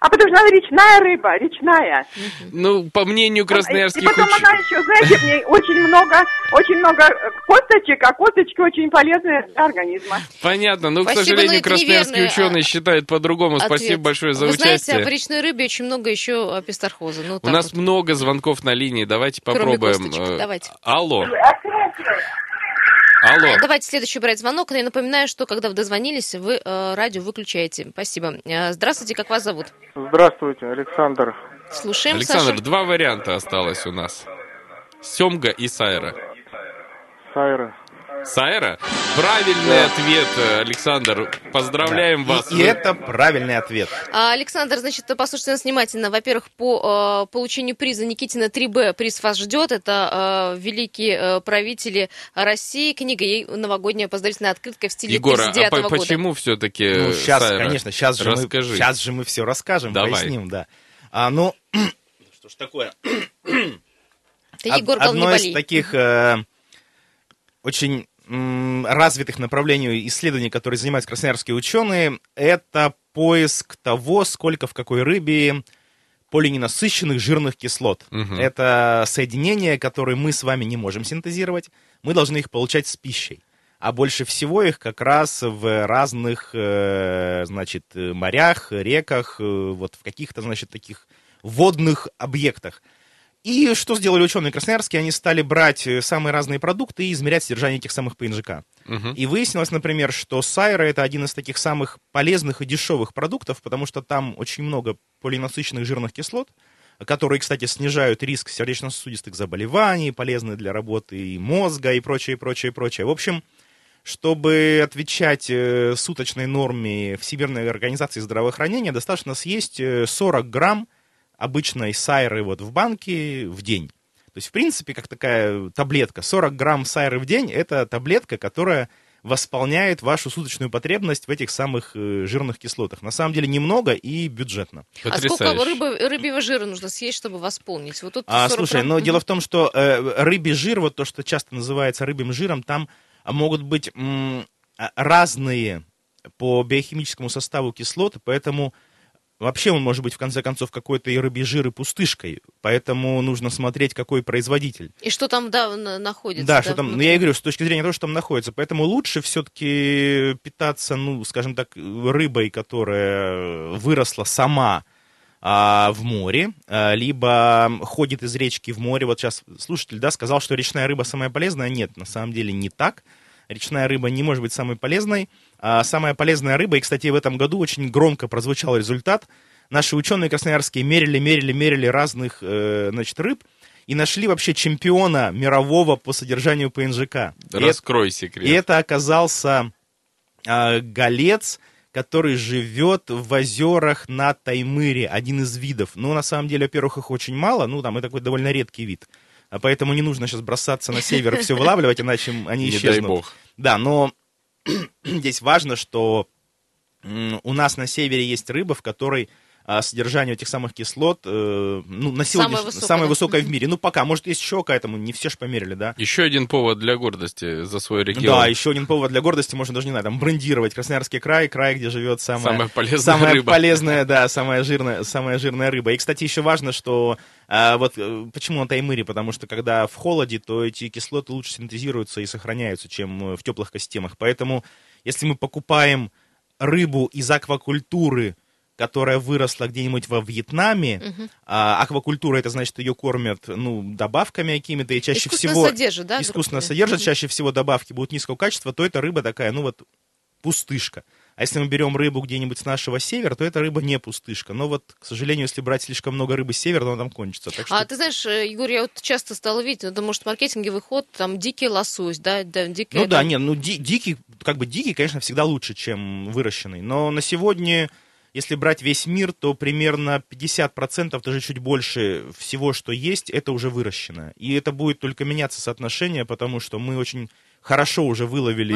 А потому что она речная рыба, речная.
Ну, по мнению
И
красноярских
потом
уч-
она еще, знаете, в ней очень много, очень много э, косточек, а косточки очень полезны для организма.
Понятно, но, к
Спасибо, но
сожалению,
это
красноярские ученые
а,
считают по-другому.
Ответ.
Спасибо большое за
Вы знаете,
участие.
в речной рыбе очень много еще апистархоза. Ну,
У нас
вот.
много звонков на линии. Давайте
Кроме
попробуем.
косточек.
Э,
Давайте.
Алло. Алло.
Давайте следующий брать звонок. Я напоминаю, что когда вы дозвонились, вы э, радио выключаете. Спасибо. Э, здравствуйте, как вас зовут?
Здравствуйте, Александр.
Слушаем,
Александр,
Саша.
два варианта осталось у нас. Семга и Сайра.
Сайра.
Сайра? Правильный ответ, э, Александр. Поздравляем вас.
И
Вы-
это правильный ответ.
А, Александр, значит, послушайте нас внимательно. Во-первых, по э, получению приза Никитина 3Б приз вас ждет. Это э, великие э, правители России. Книга ей новогодняя поздравительная открытка в стиле
Егор, а
39
по-
года.
почему все-таки
Ну, сейчас,
Сайра?
конечно, сейчас же, мы,
Расскажи.
сейчас же мы все расскажем,
Давай.
поясним, да. А, ну, <clears throat> что ж такое?
Ты,
Од-
Егор, не
Одно из
болей.
таких э, очень развитых направлений исследований, которые занимаются красноярские ученые, это поиск того, сколько в какой рыбе полиненасыщенных жирных кислот.
Мгм.
Это соединения, которые мы с вами не можем синтезировать, мы должны их получать с пищей. А больше всего их как раз в разных, э, значит, э, морях, реках, э, вот в каких-то, значит, таких водных объектах. И что сделали ученые красноярские? Они стали брать э, самые разные продукты и измерять содержание этих самых ПНЖК.
Мгм.
И выяснилось, например, что сайра это один из таких самых полезных и дешевых продуктов, потому что там очень много полинасыщенных жирных кислот, которые, кстати, снижают риск сердечно-сосудистых заболеваний, полезны для работы и мозга, и прочее, прочее, прочее. В общем, чтобы отвечать э, суточной норме Всемирной организации здравоохранения, достаточно съесть э, 40 грамм обычной сайры вот в банке в день. То есть, в принципе, как такая таблетка. 40 грамм сайры в день – это таблетка, которая восполняет вашу суточную потребность в этих самых э, жирных кислотах. На самом деле немного и бюджетно.
А сколько рыбы, рыбьего жира нужно съесть, чтобы восполнить? Вот тут
А,
40
слушай,
грамм.
но дело в том, что э, рыбий жир, вот то, что часто называется рыбьим жиром, там могут быть м, а, разные по биохимическому составу кислоты, поэтому вообще он может быть, в конце концов, какой-то и рыбий жир, и пустышкой. Поэтому нужно смотреть, какой производитель.
И что там да, находится.
Да, да что там, ну, я и говорю, с точки зрения того, что там находится. Поэтому лучше все-таки питаться, ну, скажем так, рыбой, которая выросла сама а, в море, а, либо ходит из речки в море. Вот сейчас слушатель, да, сказал, что речная рыба самая полезная. Нет, на самом деле не так. Речная рыба не может быть самой полезной. А самая полезная рыба, и, кстати, в этом году очень громко прозвучал результат. Наши ученые красноярские мерили, мерили, мерили разных, э, значит, рыб, и нашли вообще чемпиона мирового по содержанию ПНЖК.
Раскрой
и
секрет.
И это оказался э, голец, который живет в озерах на Таймыре, один из видов. Ну, на самом деле, во-первых, их очень мало, ну, там, это такой довольно редкий вид. А поэтому не нужно сейчас бросаться на север и все вылавливать, иначе они исчезнут. Не дай бог. Да, но здесь важно, что у нас на севере есть рыба, в которой содержание этих самых кислот, э, ну, на сегодня самое высокое, самое да? высокое в мире. Ну, пока, может, есть еще какая-то, не все же померили, да?
Еще один повод для гордости за свой регион.
Да, еще один повод для гордости, можно даже, не знаю, там, брендировать Красноярский край, край, где живет самая...
Самая полезная
самая
рыба.
полезная, да, самая жирная, самая жирная рыба. И, кстати, еще важно, что а, вот э, почему на Таймыре, потому что когда в холоде, то эти кислоты лучше синтезируются и сохраняются, чем в теплых экосистемах. Поэтому, если мы покупаем рыбу из аквакультуры, которая выросла где-нибудь во Вьетнаме, угу. а, аквакультура это значит ее кормят ну добавками какими-то и чаще
искусственно
всего
содержит, да,
искусственно содержат, чаще всего добавки будут низкого качества, то эта рыба такая, ну вот пустышка. А если мы берем рыбу где-нибудь с нашего севера, то эта рыба не пустышка. Но вот, к сожалению, если брать слишком много рыбы с севера, то она там кончится. Так
что... А ты знаешь, э, Егор, я вот часто стала видеть, это может маркетинговый ход, там дикий лосось, да, да дикий.
Ну да, нет, ну ди- дикий, как бы дикий, конечно, всегда лучше, чем выращенный. Но на сегодня если брать весь мир, то примерно 50%, даже чуть больше всего, что есть, это уже выращено. И это будет только меняться соотношение, потому что мы очень хорошо уже выловили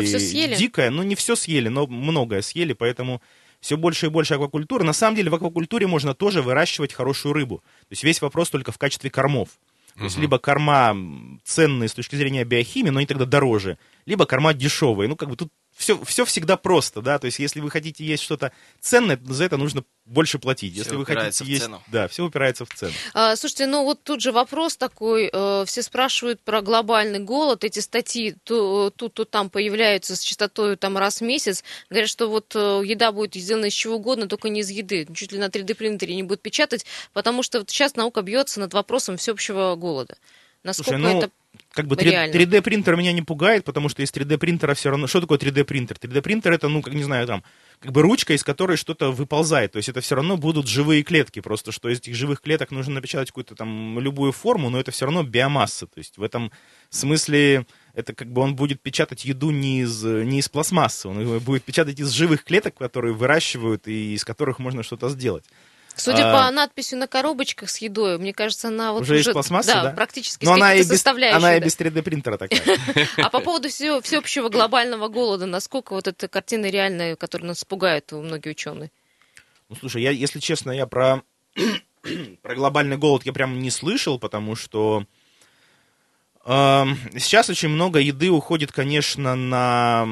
дикое. Ну, не все съели, но многое съели, поэтому все больше и больше аквакультуры. На самом деле в аквакультуре можно тоже выращивать хорошую рыбу. То есть весь вопрос только в качестве кормов. То uh-huh. есть либо корма ценные с точки зрения биохимии, но они тогда дороже, либо корма дешевые. Ну, как бы тут все, все всегда просто, да, то есть если вы хотите есть что-то ценное, за это нужно больше платить. Все если вы хотите есть, цену. да, все упирается в цену.
А, слушайте, ну вот тут же вопрос такой, э, все спрашивают про глобальный голод, эти статьи то, тут, то там появляются с частотой там раз в месяц, говорят, что вот э, еда будет сделана из чего угодно, только не из еды, чуть ли на 3D принтере не будет печатать, потому что вот сейчас наука бьется над вопросом всеобщего голода. Насколько Слушай, ну, это
как бы 3, 3D принтер меня не пугает, потому что из 3D принтера все равно... Что такое 3D принтер? 3D принтер это, ну, как не знаю, там, как бы ручка, из которой что-то выползает. То есть это все равно будут живые клетки. Просто что из этих живых клеток нужно напечатать какую-то там любую форму, но это все равно биомасса. То есть в этом смысле это как бы он будет печатать еду не из, не из пластмассы, он будет печатать из живых клеток, которые выращивают и из которых можно что-то сделать.
Судя а... по надписи на коробочках с едой, мне кажется, она вот
уже, уже из пластмассы, да,
да? практически
Но она и, без, она и без 3D принтера такая. <laughs>
А по поводу всеобщего глобального голода, насколько вот эта картина реальная, которая нас пугает у многих ученых?
Ну, слушай, я, если честно, я про, <clears throat> про глобальный голод я прям не слышал, потому что Сейчас очень много еды уходит, конечно, на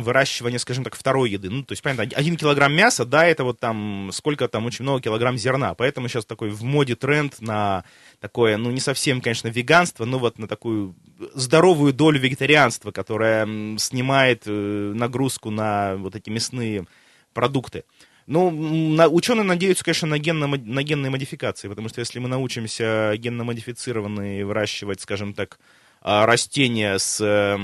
выращивание, скажем так, второй еды. Ну, то есть, понятно, один килограмм мяса, да, это вот там сколько там, очень много килограмм зерна. Поэтому сейчас такой в моде тренд на такое, ну, не совсем, конечно, веганство, но вот на такую здоровую долю вегетарианства, которая снимает э, нагрузку на вот эти мясные продукты. Ну, на, ученые надеются, конечно, на, генно, на генные модификации, потому что если мы научимся генно-модифицированные выращивать, скажем так, а, растения с э,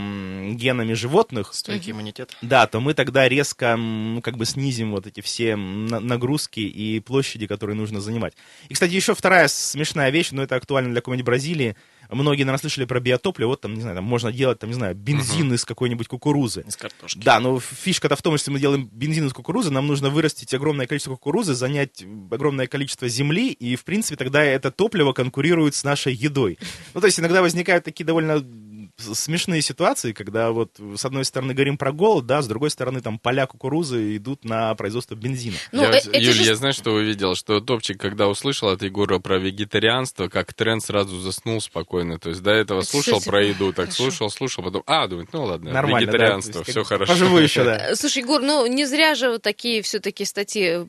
генами животных,
стойкий иммунитет,
да, то мы тогда резко, ну, как бы снизим вот эти все нагрузки и площади, которые нужно занимать. И, кстати, еще вторая смешная вещь, но это актуально для какой-нибудь Бразилии, Многие, наверное, слышали про биотопливо. Вот там, не знаю, там можно делать, там, не знаю, бензин uh-huh. из какой-нибудь кукурузы.
Из картошки.
Да, но фишка-то в том, что если мы делаем бензин из кукурузы, нам нужно вырастить огромное количество кукурузы, занять огромное количество земли, и, в принципе, тогда это топливо конкурирует с нашей едой. Ну, то есть иногда возникают такие довольно смешные ситуации, когда вот с одной стороны говорим про голод, да, с другой стороны там поля кукурузы идут на производство бензина.
Ну, я, э, Юль, же... я знаю, что увидел, что Топчик, когда услышал от Егора про вегетарианство, как тренд сразу заснул спокойно. То есть до этого это слушал про еду, так хорошо. слушал, слушал, потом, а, думает, ну ладно, Нормально, вегетарианство, да, все хорошо.
Поживу еще, да.
Э, слушай, Егор, ну не зря же вот такие все-таки статьи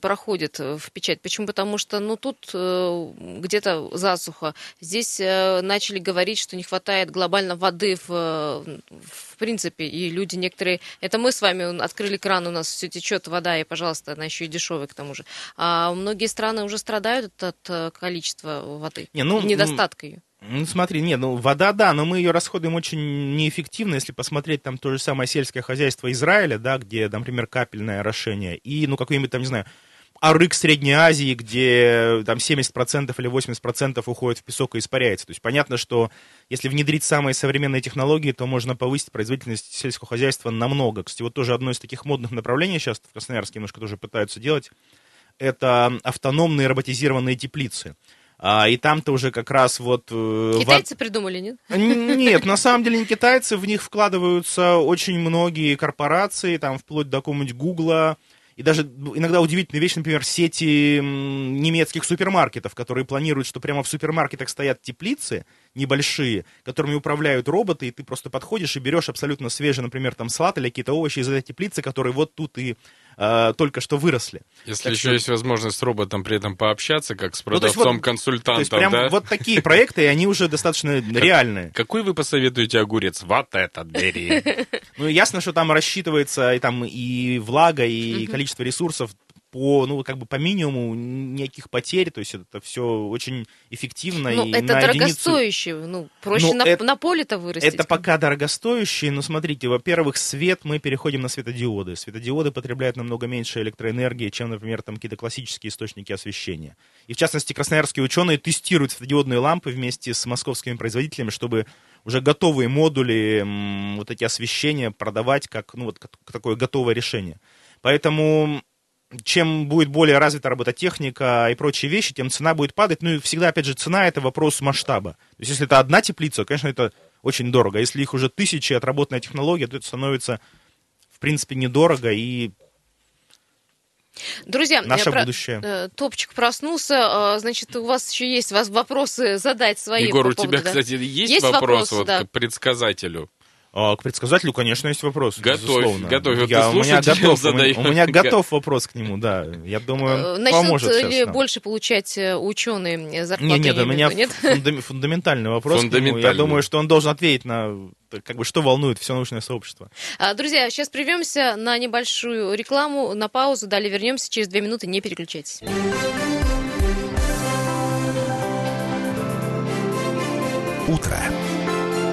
проходят в печать. Почему? Потому что, ну тут э, где-то засуха. Здесь начали говорить, что не хватает глобально воды в, в принципе, и люди некоторые... Это мы с вами открыли кран, у нас все течет вода, и, пожалуйста, она еще и дешевая к тому же. А многие страны уже страдают от э, количества воды, не, ну, недостатка ее.
Ну, смотри, нет, ну, вода, да, но мы ее расходуем очень неэффективно, если посмотреть там то же самое сельское хозяйство Израиля, да, где, например, капельное орошение, и, ну, какой-нибудь там, не знаю, а рык Средней Азии, где там 70% или 80% уходит в песок и испаряется. То есть понятно, что если внедрить самые современные технологии, то можно повысить производительность сельского хозяйства намного. Кстати, вот тоже одно из таких модных направлений сейчас в Красноярске немножко тоже пытаются делать, это автономные роботизированные теплицы. А, и там-то уже как раз вот...
Э, китайцы в... придумали, нет?
Нет, на самом деле не <laughs> китайцы, в них вкладываются очень многие корпорации, там вплоть до какого-нибудь Гугла, и даже иногда удивительная вещь, например, сети немецких супермаркетов, которые планируют, что прямо в супермаркетах стоят теплицы небольшие, которыми управляют роботы, и ты просто подходишь и берешь абсолютно свежий, например, там салат или какие-то овощи из этой теплицы, которые вот тут и э, только что выросли.
Если так еще что... есть возможность с роботом при этом пообщаться, как с продавцом-консультантом, ну,
то есть, вот, то есть прям
да?
вот такие проекты, и они уже достаточно реальные.
Какой вы посоветуете огурец? Вот этот бери.
Ну, ясно, что там рассчитывается и там и влага, и количество ресурсов по, ну, как бы по минимуму никаких потерь, то есть это все очень эффективно.
Ну,
и
это
на
дорогостоящее,
единицу...
ну, проще ну, на, это, на поле-то вырастить.
Это пока дорогостоящее, но смотрите, во-первых, свет, мы переходим на светодиоды. Светодиоды потребляют намного меньше электроэнергии, чем, например, там какие-то классические источники освещения. И, в частности, красноярские ученые тестируют светодиодные лампы вместе с московскими производителями, чтобы уже готовые модули, вот эти освещения продавать как, ну, вот, как такое готовое решение. Поэтому чем будет более развита робототехника и прочие вещи, тем цена будет падать. Ну и всегда, опять же, цена это вопрос масштаба. То есть, если это одна теплица, конечно, это очень дорого. А если их уже тысячи, отработанная технология, то это становится, в принципе, недорого и
Друзья,
наше про... будущее.
Э, топчик проснулся, э, значит, у вас еще есть вопросы задать свои.
Егор, по поводу, у тебя, да? кстати, есть, есть вопрос вопросы, вот да. к предсказателю?
А, к предсказателю, конечно, есть вопрос.
Готовь,
безусловно.
готовь. Вот
я, у, меня готов, <laughs> задай... у, меня, готов вопрос к нему, да. Я думаю, Начнут поможет
ли
сейчас
больше получать э, ученые зарплаты?
Нет, нет, у меня нет? фундаментальный вопрос фундаментальный. к нему. Я думаю, что он должен ответить на как бы что волнует все научное сообщество.
А, друзья, сейчас прервемся на небольшую рекламу, на паузу, далее вернемся через две минуты, не переключайтесь.
Утро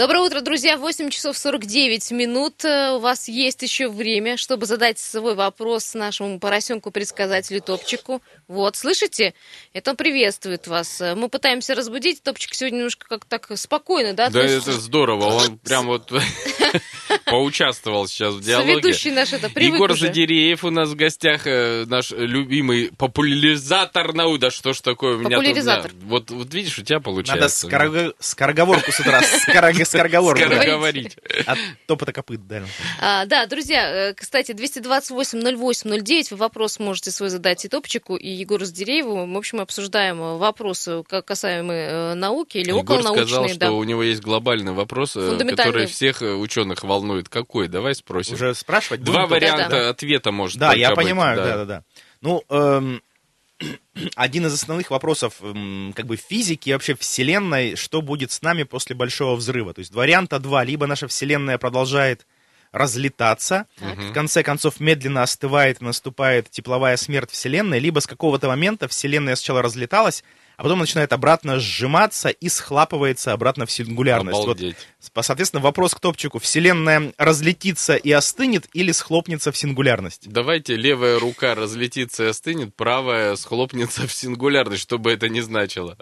Доброе утро, друзья. 8 часов 49 минут. Э, у вас есть еще время, чтобы задать свой вопрос нашему поросенку-предсказателю Топчику. Вот, слышите? Это он приветствует вас. Мы пытаемся разбудить. Топчик сегодня немножко как так спокойно, да?
Да, это здорово. Он прям вот <laughs> <laughs> поучаствовал сейчас в диалоге.
Ведущий наш это привык
Егор
уже.
Задиреев у нас в гостях, э, наш любимый популяризатор науки. Да что ж такое у меня
Популяризатор.
Вот, вот видишь, у тебя получается.
Надо скороговорку с утра, скороговорку.
Скороговорить.
От топота копыт, да.
А, да, друзья, э, кстати, 228-08-09, вы вопрос можете свой задать и Топчику, и Егору Сдерееву. В общем, обсуждаем э, вопросы, касаемые науки или
Егор
околонаучные.
сказал, что
да.
у него есть глобальный вопрос, который всех ученых волнует. Какой? Давай спросим.
Уже спрашивать?
Два варианта да, да. ответа может
Да, я понимаю, да-да-да. Ну, эм, <clears throat> один из основных вопросов эм, как бы физики и вообще Вселенной, что будет с нами после Большого взрыва. То есть варианта два, либо наша Вселенная продолжает разлетаться, так. в конце концов медленно остывает, наступает тепловая смерть Вселенной, либо с какого-то момента Вселенная сначала разлеталась, а потом начинает обратно сжиматься и схлапывается обратно в сингулярность.
Обалдеть.
Вот, соответственно, вопрос к топчику. Вселенная разлетится и остынет или схлопнется в сингулярность?
Давайте левая рука разлетится и остынет, правая схлопнется в сингулярность, что бы это ни значило.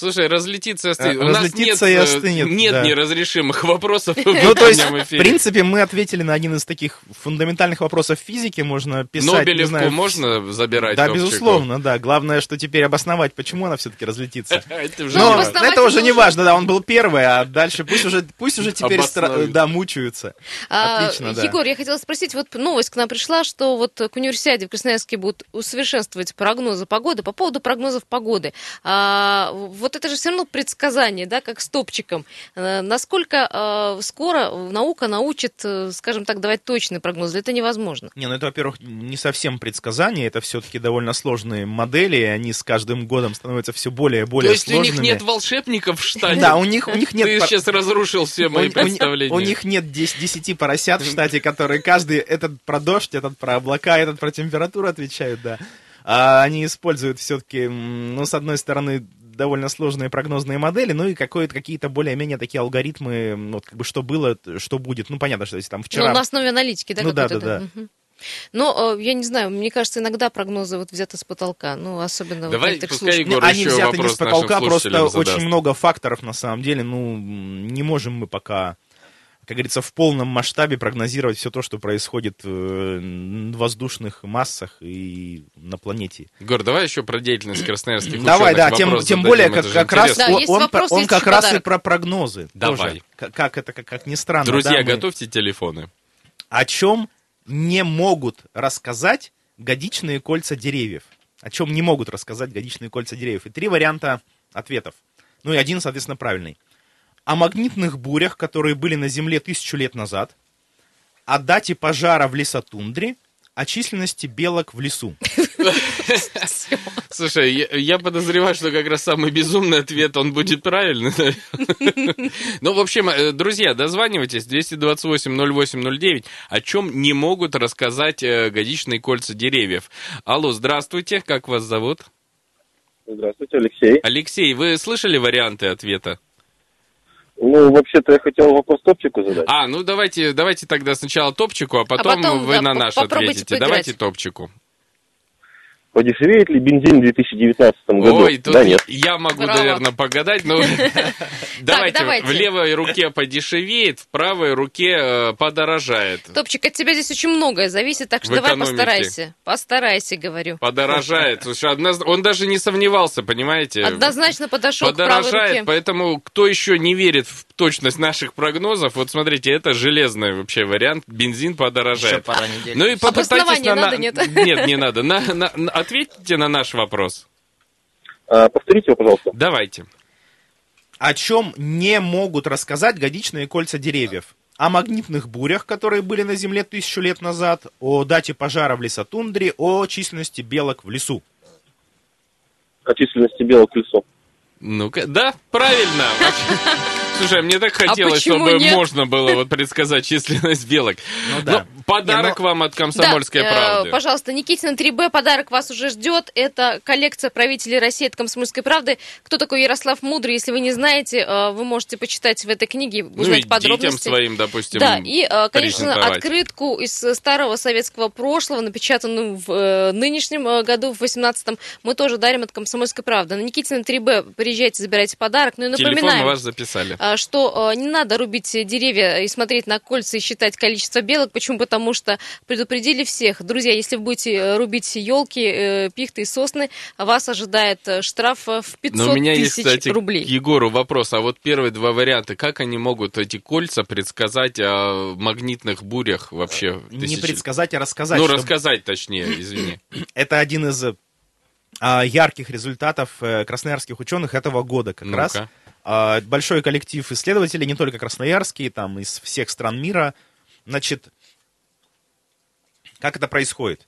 Слушай, разлетится и остынет.
Э, разлетится и остынет,
нет
да.
неразрешимых вопросов <laughs> в
Ну, то есть, в принципе, мы ответили на один из таких фундаментальных вопросов физики. Можно писать,
Нобелевку
знаю,
можно забирать?
Да, безусловно, да. Главное, что теперь обосновать, почему она все-таки разлетится. <laughs>
Это уже
Ну,
Но это уже не важно, да, он был первый, а дальше пусть уже, пусть уже теперь да, мучаются.
А,
Отлично, да.
Егор, я хотела спросить, вот новость к нам пришла, что вот к универсиаде в Красноярске будут усовершенствовать прогнозы погоды. По поводу прогнозов погоды, а, вот это же все равно предсказание, да, как с топчиком. А, насколько а, скоро наука научит, э, скажем так, давать точный прогноз? Это невозможно.
Не, ну это, во-первых, не совсем предсказание, это все-таки довольно сложные модели, и они с каждым годом становятся все более и более
То есть у
сложными.
них нет волшебников в штате?
Да, у них, у них нет...
Ты сейчас разрушил все мои
у, у-
представления.
у них нет 10, 10 поросят в штате, которые каждый этот про дождь, этот про облака, этот про температуру отвечают, да. А они используют все-таки, ну, с одной стороны, довольно сложные прогнозные модели, ну и какое-то, какие-то более-менее такие алгоритмы, вот как бы что было, что будет. Ну, понятно, что если там вчера...
Ну, на основе аналитики, да,
Ну да, да, да.
Но, э, я не знаю, мне кажется, иногда прогнозы вот взяты с потолка, ну, особенно вот
Давай,
в некоторых случаях.
Егор
Они взяты не с потолка, просто
слушателям
очень
задаст.
много факторов, на самом деле, ну, не можем мы пока, как говорится, в полном масштабе прогнозировать все то, что происходит э, в воздушных массах и на планете.
Егор, давай еще про деятельность красноярских
Давай,
ученых
да, тем, тем более, как, как раз.
Да,
он,
вопрос,
он как
еще
раз и
подарок.
про прогнозы.
Давай.
тоже. Как, как это, как, как ни странно.
Друзья,
да, мы-
готовьте телефоны.
О чем не могут рассказать годичные кольца деревьев? О чем не могут рассказать годичные кольца деревьев? И три варианта ответов. Ну и один, соответственно, правильный. О магнитных бурях, которые были на Земле тысячу лет назад. О дате пожара в лесотундре. О численности белок в лесу. <laughs>
Слушай, я, я подозреваю, что как раз самый безумный ответ, он будет правильный. <laughs> Ну, в общем, э, друзья, дозванивайтесь 228-08-09, о чем не могут рассказать э, годичные кольца деревьев. Алло, здравствуйте, как вас зовут?
Здравствуйте, Алексей.
Алексей, вы слышали варианты ответа?
Ну, вообще-то я хотел вопрос топчику задать.
А, ну давайте, давайте тогда сначала топчику, а потом,
потом,
вы
да,
на наш ответите.
поиграть.
Давайте топчику.
Подешевеет ли бензин в 2019 году?
Ой, тут
да, нет.
я могу,
Браво.
наверное, погадать, но <laughs> давайте, в левой руке подешевеет, в правой руке э, подорожает.
Топчик, от тебя здесь очень многое зависит, так что давай постарайся. Постарайся, говорю.
Подорожает. Он даже не сомневался, понимаете?
Однозначно подошел.
Подорожает, поэтому кто еще не верит в точность наших прогнозов, вот смотрите, это железный вообще вариант, бензин
Еще
подорожает.
пара недель.
Ну и попытайтесь на...
надо,
на-
нет?
Нет, не надо. Ответьте на наш вопрос.
А, повторите его, пожалуйста.
Давайте.
О чем не могут рассказать годичные кольца деревьев? О магнитных бурях, которые были на Земле тысячу лет назад, о дате пожара в лесотундре, о численности белок в лесу.
О численности белок в лесу.
Ну-ка, да, правильно. <laughs> Слушай, мне так хотелось,
А
чтобы
нет?
можно было вот предсказать численность белок.
Ну да.
Ну, подарок
Не,
вам от комсомольской
Да, э,
правды.
пожалуйста, Никитина 3Б, подарок вас уже ждет. Это коллекция правителей России от комсомольской правды. Кто такой Ярослав Мудрый, если вы не знаете, э, вы можете почитать в этой книге,
ну и
узнать
детям
подробности.
своим, допустим,
Да, и, э, конечно, открытку из э, старого советского прошлого, напечатанную в э, нынешнем э, году, в 18-м, мы тоже дарим от «Комсомольской правды». На Никитина 3Б приезжайте, забирайте подарок. Ну и
Телефон
напоминаем,
мы ваш записали.
а, что э, не надо рубить деревья и смотреть на кольца и считать количество белок. Почему? Потому что предупредили всех. Друзья, если вы будете э, рубить елки, пихты и сосны, вас ожидает э, штраф э, в 500
Но у меня есть,
тысяч
кстати,
рублей.
к Егору вопрос. А вот первые два варианта, как они могут эти кольца предсказать о магнитных бурях вообще?
Не
тысячи-
предсказать, а рассказать.
Ну,
чтобы-
рассказать точнее, извини. <clears throat>
Это один из а, ярких результатов э, красноярских ученых этого года как
Ну-ка.
раз. А, большой коллектив исследователей, не только красноярские, там из всех стран мира. Значит, как это происходит?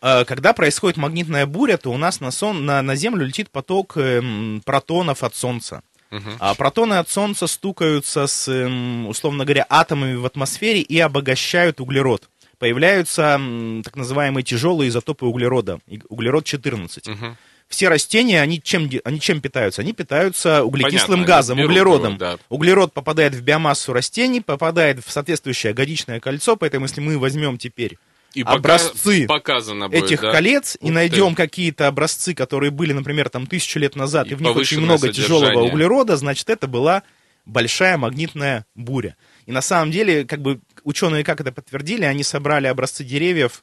Э, Когда происходит магнитная буря, то у нас на, сон, на, на Землю летит поток эм, протонов от Солнца.
Мгм.
А протоны от Солнца стукаются с, эм, условно говоря, атомами в атмосфере и обогащают углерод. Появляются так называемые тяжелые изотопы углерода, и- углерод-14.
Мгм.
Все растения, они чем, они чем питаются? Они питаются углекислым
Понятно,
газом, углеродом.
его, да.
Углерод попадает в биомассу растений, попадает в соответствующее годичное кольцо, поэтому если мы возьмем теперь
И
образцы
показано будет,
этих
да?
колец
Ух
и
ты.
найдем какие-то образцы, которые были, например, там тысячу лет назад, и,
И
в них очень много тяжелого
содержание.
углерода, значит, это была большая магнитная буря. И на самом деле, как бы ученые как это подтвердили, они собрали образцы деревьев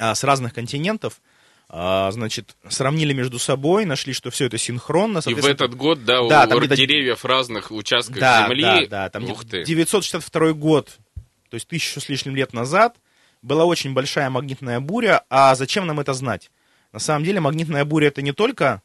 а, с разных континентов, а, значит, сравнили между собой, нашли, что все это синхронно.
И в этот год, да,
Да,
у
там
деревьев в разных участках
да,
земли.
Да, да, там
Ух ты.
962 год, то есть тысячу с лишним лет назад, была очень большая магнитная буря. А зачем нам это знать? На самом деле магнитная буря это не только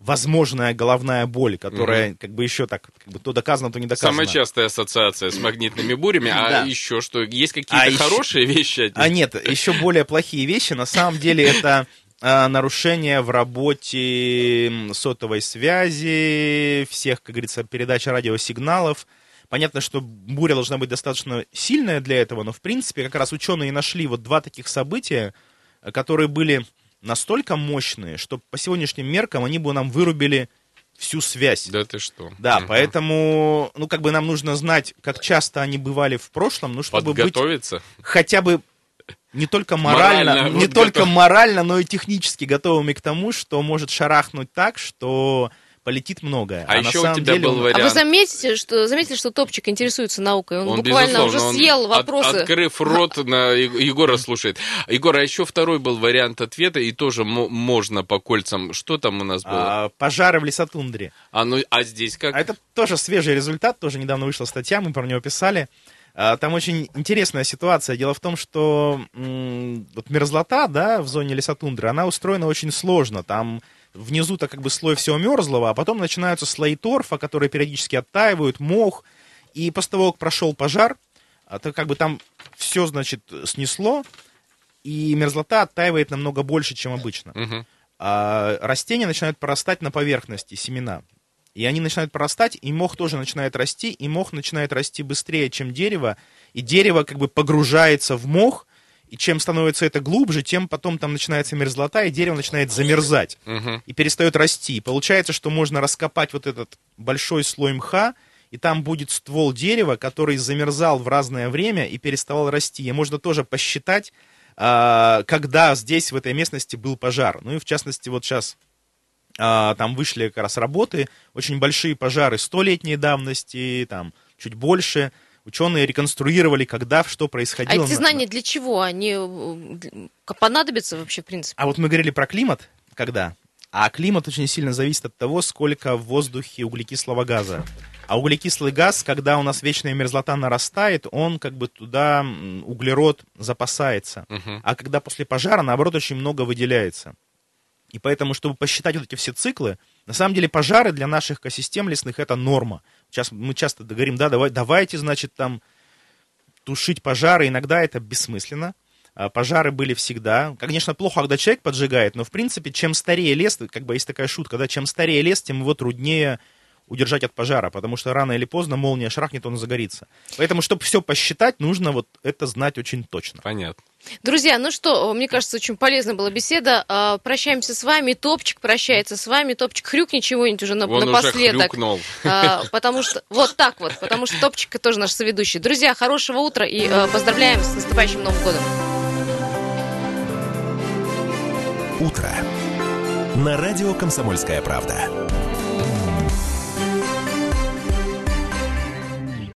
возможная головная боль, которая как бы еще так, как бы то доказано, то не доказано.
Самая частая ассоциация с магнитными бурями, а
Да.
еще что, есть какие-то
А еще-
хорошие вещи? от них?
А нет, еще более плохие вещи. На самом деле это а, нарушение в работе сотовой связи, всех, как говорится, передач радиосигналов. Понятно, что буря должна быть достаточно сильная для этого, но в принципе как раз ученые нашли вот два таких события, которые были настолько мощные, что по сегодняшним меркам они бы нам вырубили всю связь.
Да ты что?
Да,
Мгм.
поэтому, ну, как бы нам нужно знать, как часто они бывали в прошлом, ну, чтобы быть
Подготовиться?
хотя бы не только морально,
Морально,
не
вот
только
готов.
морально, но и технически готовыми к тому, что может шарахнуть так, что полетит многое.
А
на
еще у
самом
тебя
деле
был
он-
вариант.
А вы заметите, что, заметили, что Топчик интересуется наукой? Он, буквально уже
безусловно, он
съел
от-
вопросы.
открыв <laughs> рот, на Егора слушает. Егор, а еще второй был вариант ответа, и тоже мо- можно по кольцам. Что там у нас было?
А, пожары в лесотундре.
А, ну, а здесь как?
А это тоже свежий результат, тоже недавно вышла статья, мы про него писали. А, Там очень интересная ситуация. Дело в том, что вот мерзлота, да, в зоне лесотундры, она устроена очень сложно. Там внизу-то как бы слой всего мерзлого, а потом начинаются слои торфа, которые периодически оттаивают, мох. И после того, как прошел пожар, а, то как бы там все, значит, снесло, и мерзлота оттаивает намного больше, чем обычно.
Мгм.
А растения начинают прорастать на поверхности, семена. И они начинают прорастать, и мох тоже начинает расти, и мох начинает расти быстрее, чем дерево, и дерево как бы погружается в мох, и чем становится это глубже, тем потом там начинается мерзлота, и дерево начинает замерзать
Мгм.
и перестает расти. И получается, что можно раскопать вот этот большой слой мха, и там будет ствол дерева, который замерзал в разное время и переставал расти. И можно тоже посчитать, а, когда здесь, в этой местности, был пожар. Ну и в частности, вот сейчас там вышли как раз работы, очень большие пожары столетней давности, там чуть больше. Ученые реконструировали, когда, что
А
происходило.
эти
на-
знания для чего? Они э, понадобятся вообще, в принципе?
А вот мы говорили про климат, когда? А климат очень сильно зависит от того, сколько в воздухе углекислого газа. А углекислый газ, когда у нас вечная мерзлота нарастает, он как бы туда углерод запасается.
Мгм.
А когда после пожара, наоборот, очень много выделяется. И поэтому, чтобы посчитать вот эти все циклы, на самом деле пожары для наших экосистем лесных это норма. Сейчас мы часто говорим, да, давай, давайте, значит, там тушить пожары, иногда это бессмысленно. А, Пожары были всегда. Конечно, плохо, когда человек поджигает, но, в принципе, чем старее лес, как бы есть такая шутка, да, чем старее лес, тем его труднее удержать от пожара, потому что рано или поздно молния шрахнет, он загорится. Поэтому, чтобы все посчитать, нужно вот это знать очень точно.
Понятно.
Друзья, ну что, мне кажется, очень полезная была беседа. А, Прощаемся с вами. Топчик прощается с вами. Топчик, хрюкни чего-нибудь уже на-
Он уже
напоследок.
хрюкнул.
А, потому что вот так вот, потому что Топчик тоже наш соведущий. Друзья, хорошего утра и а, поздравляем с наступающим Новым годом.
Утро. На радио «Комсомольская правда».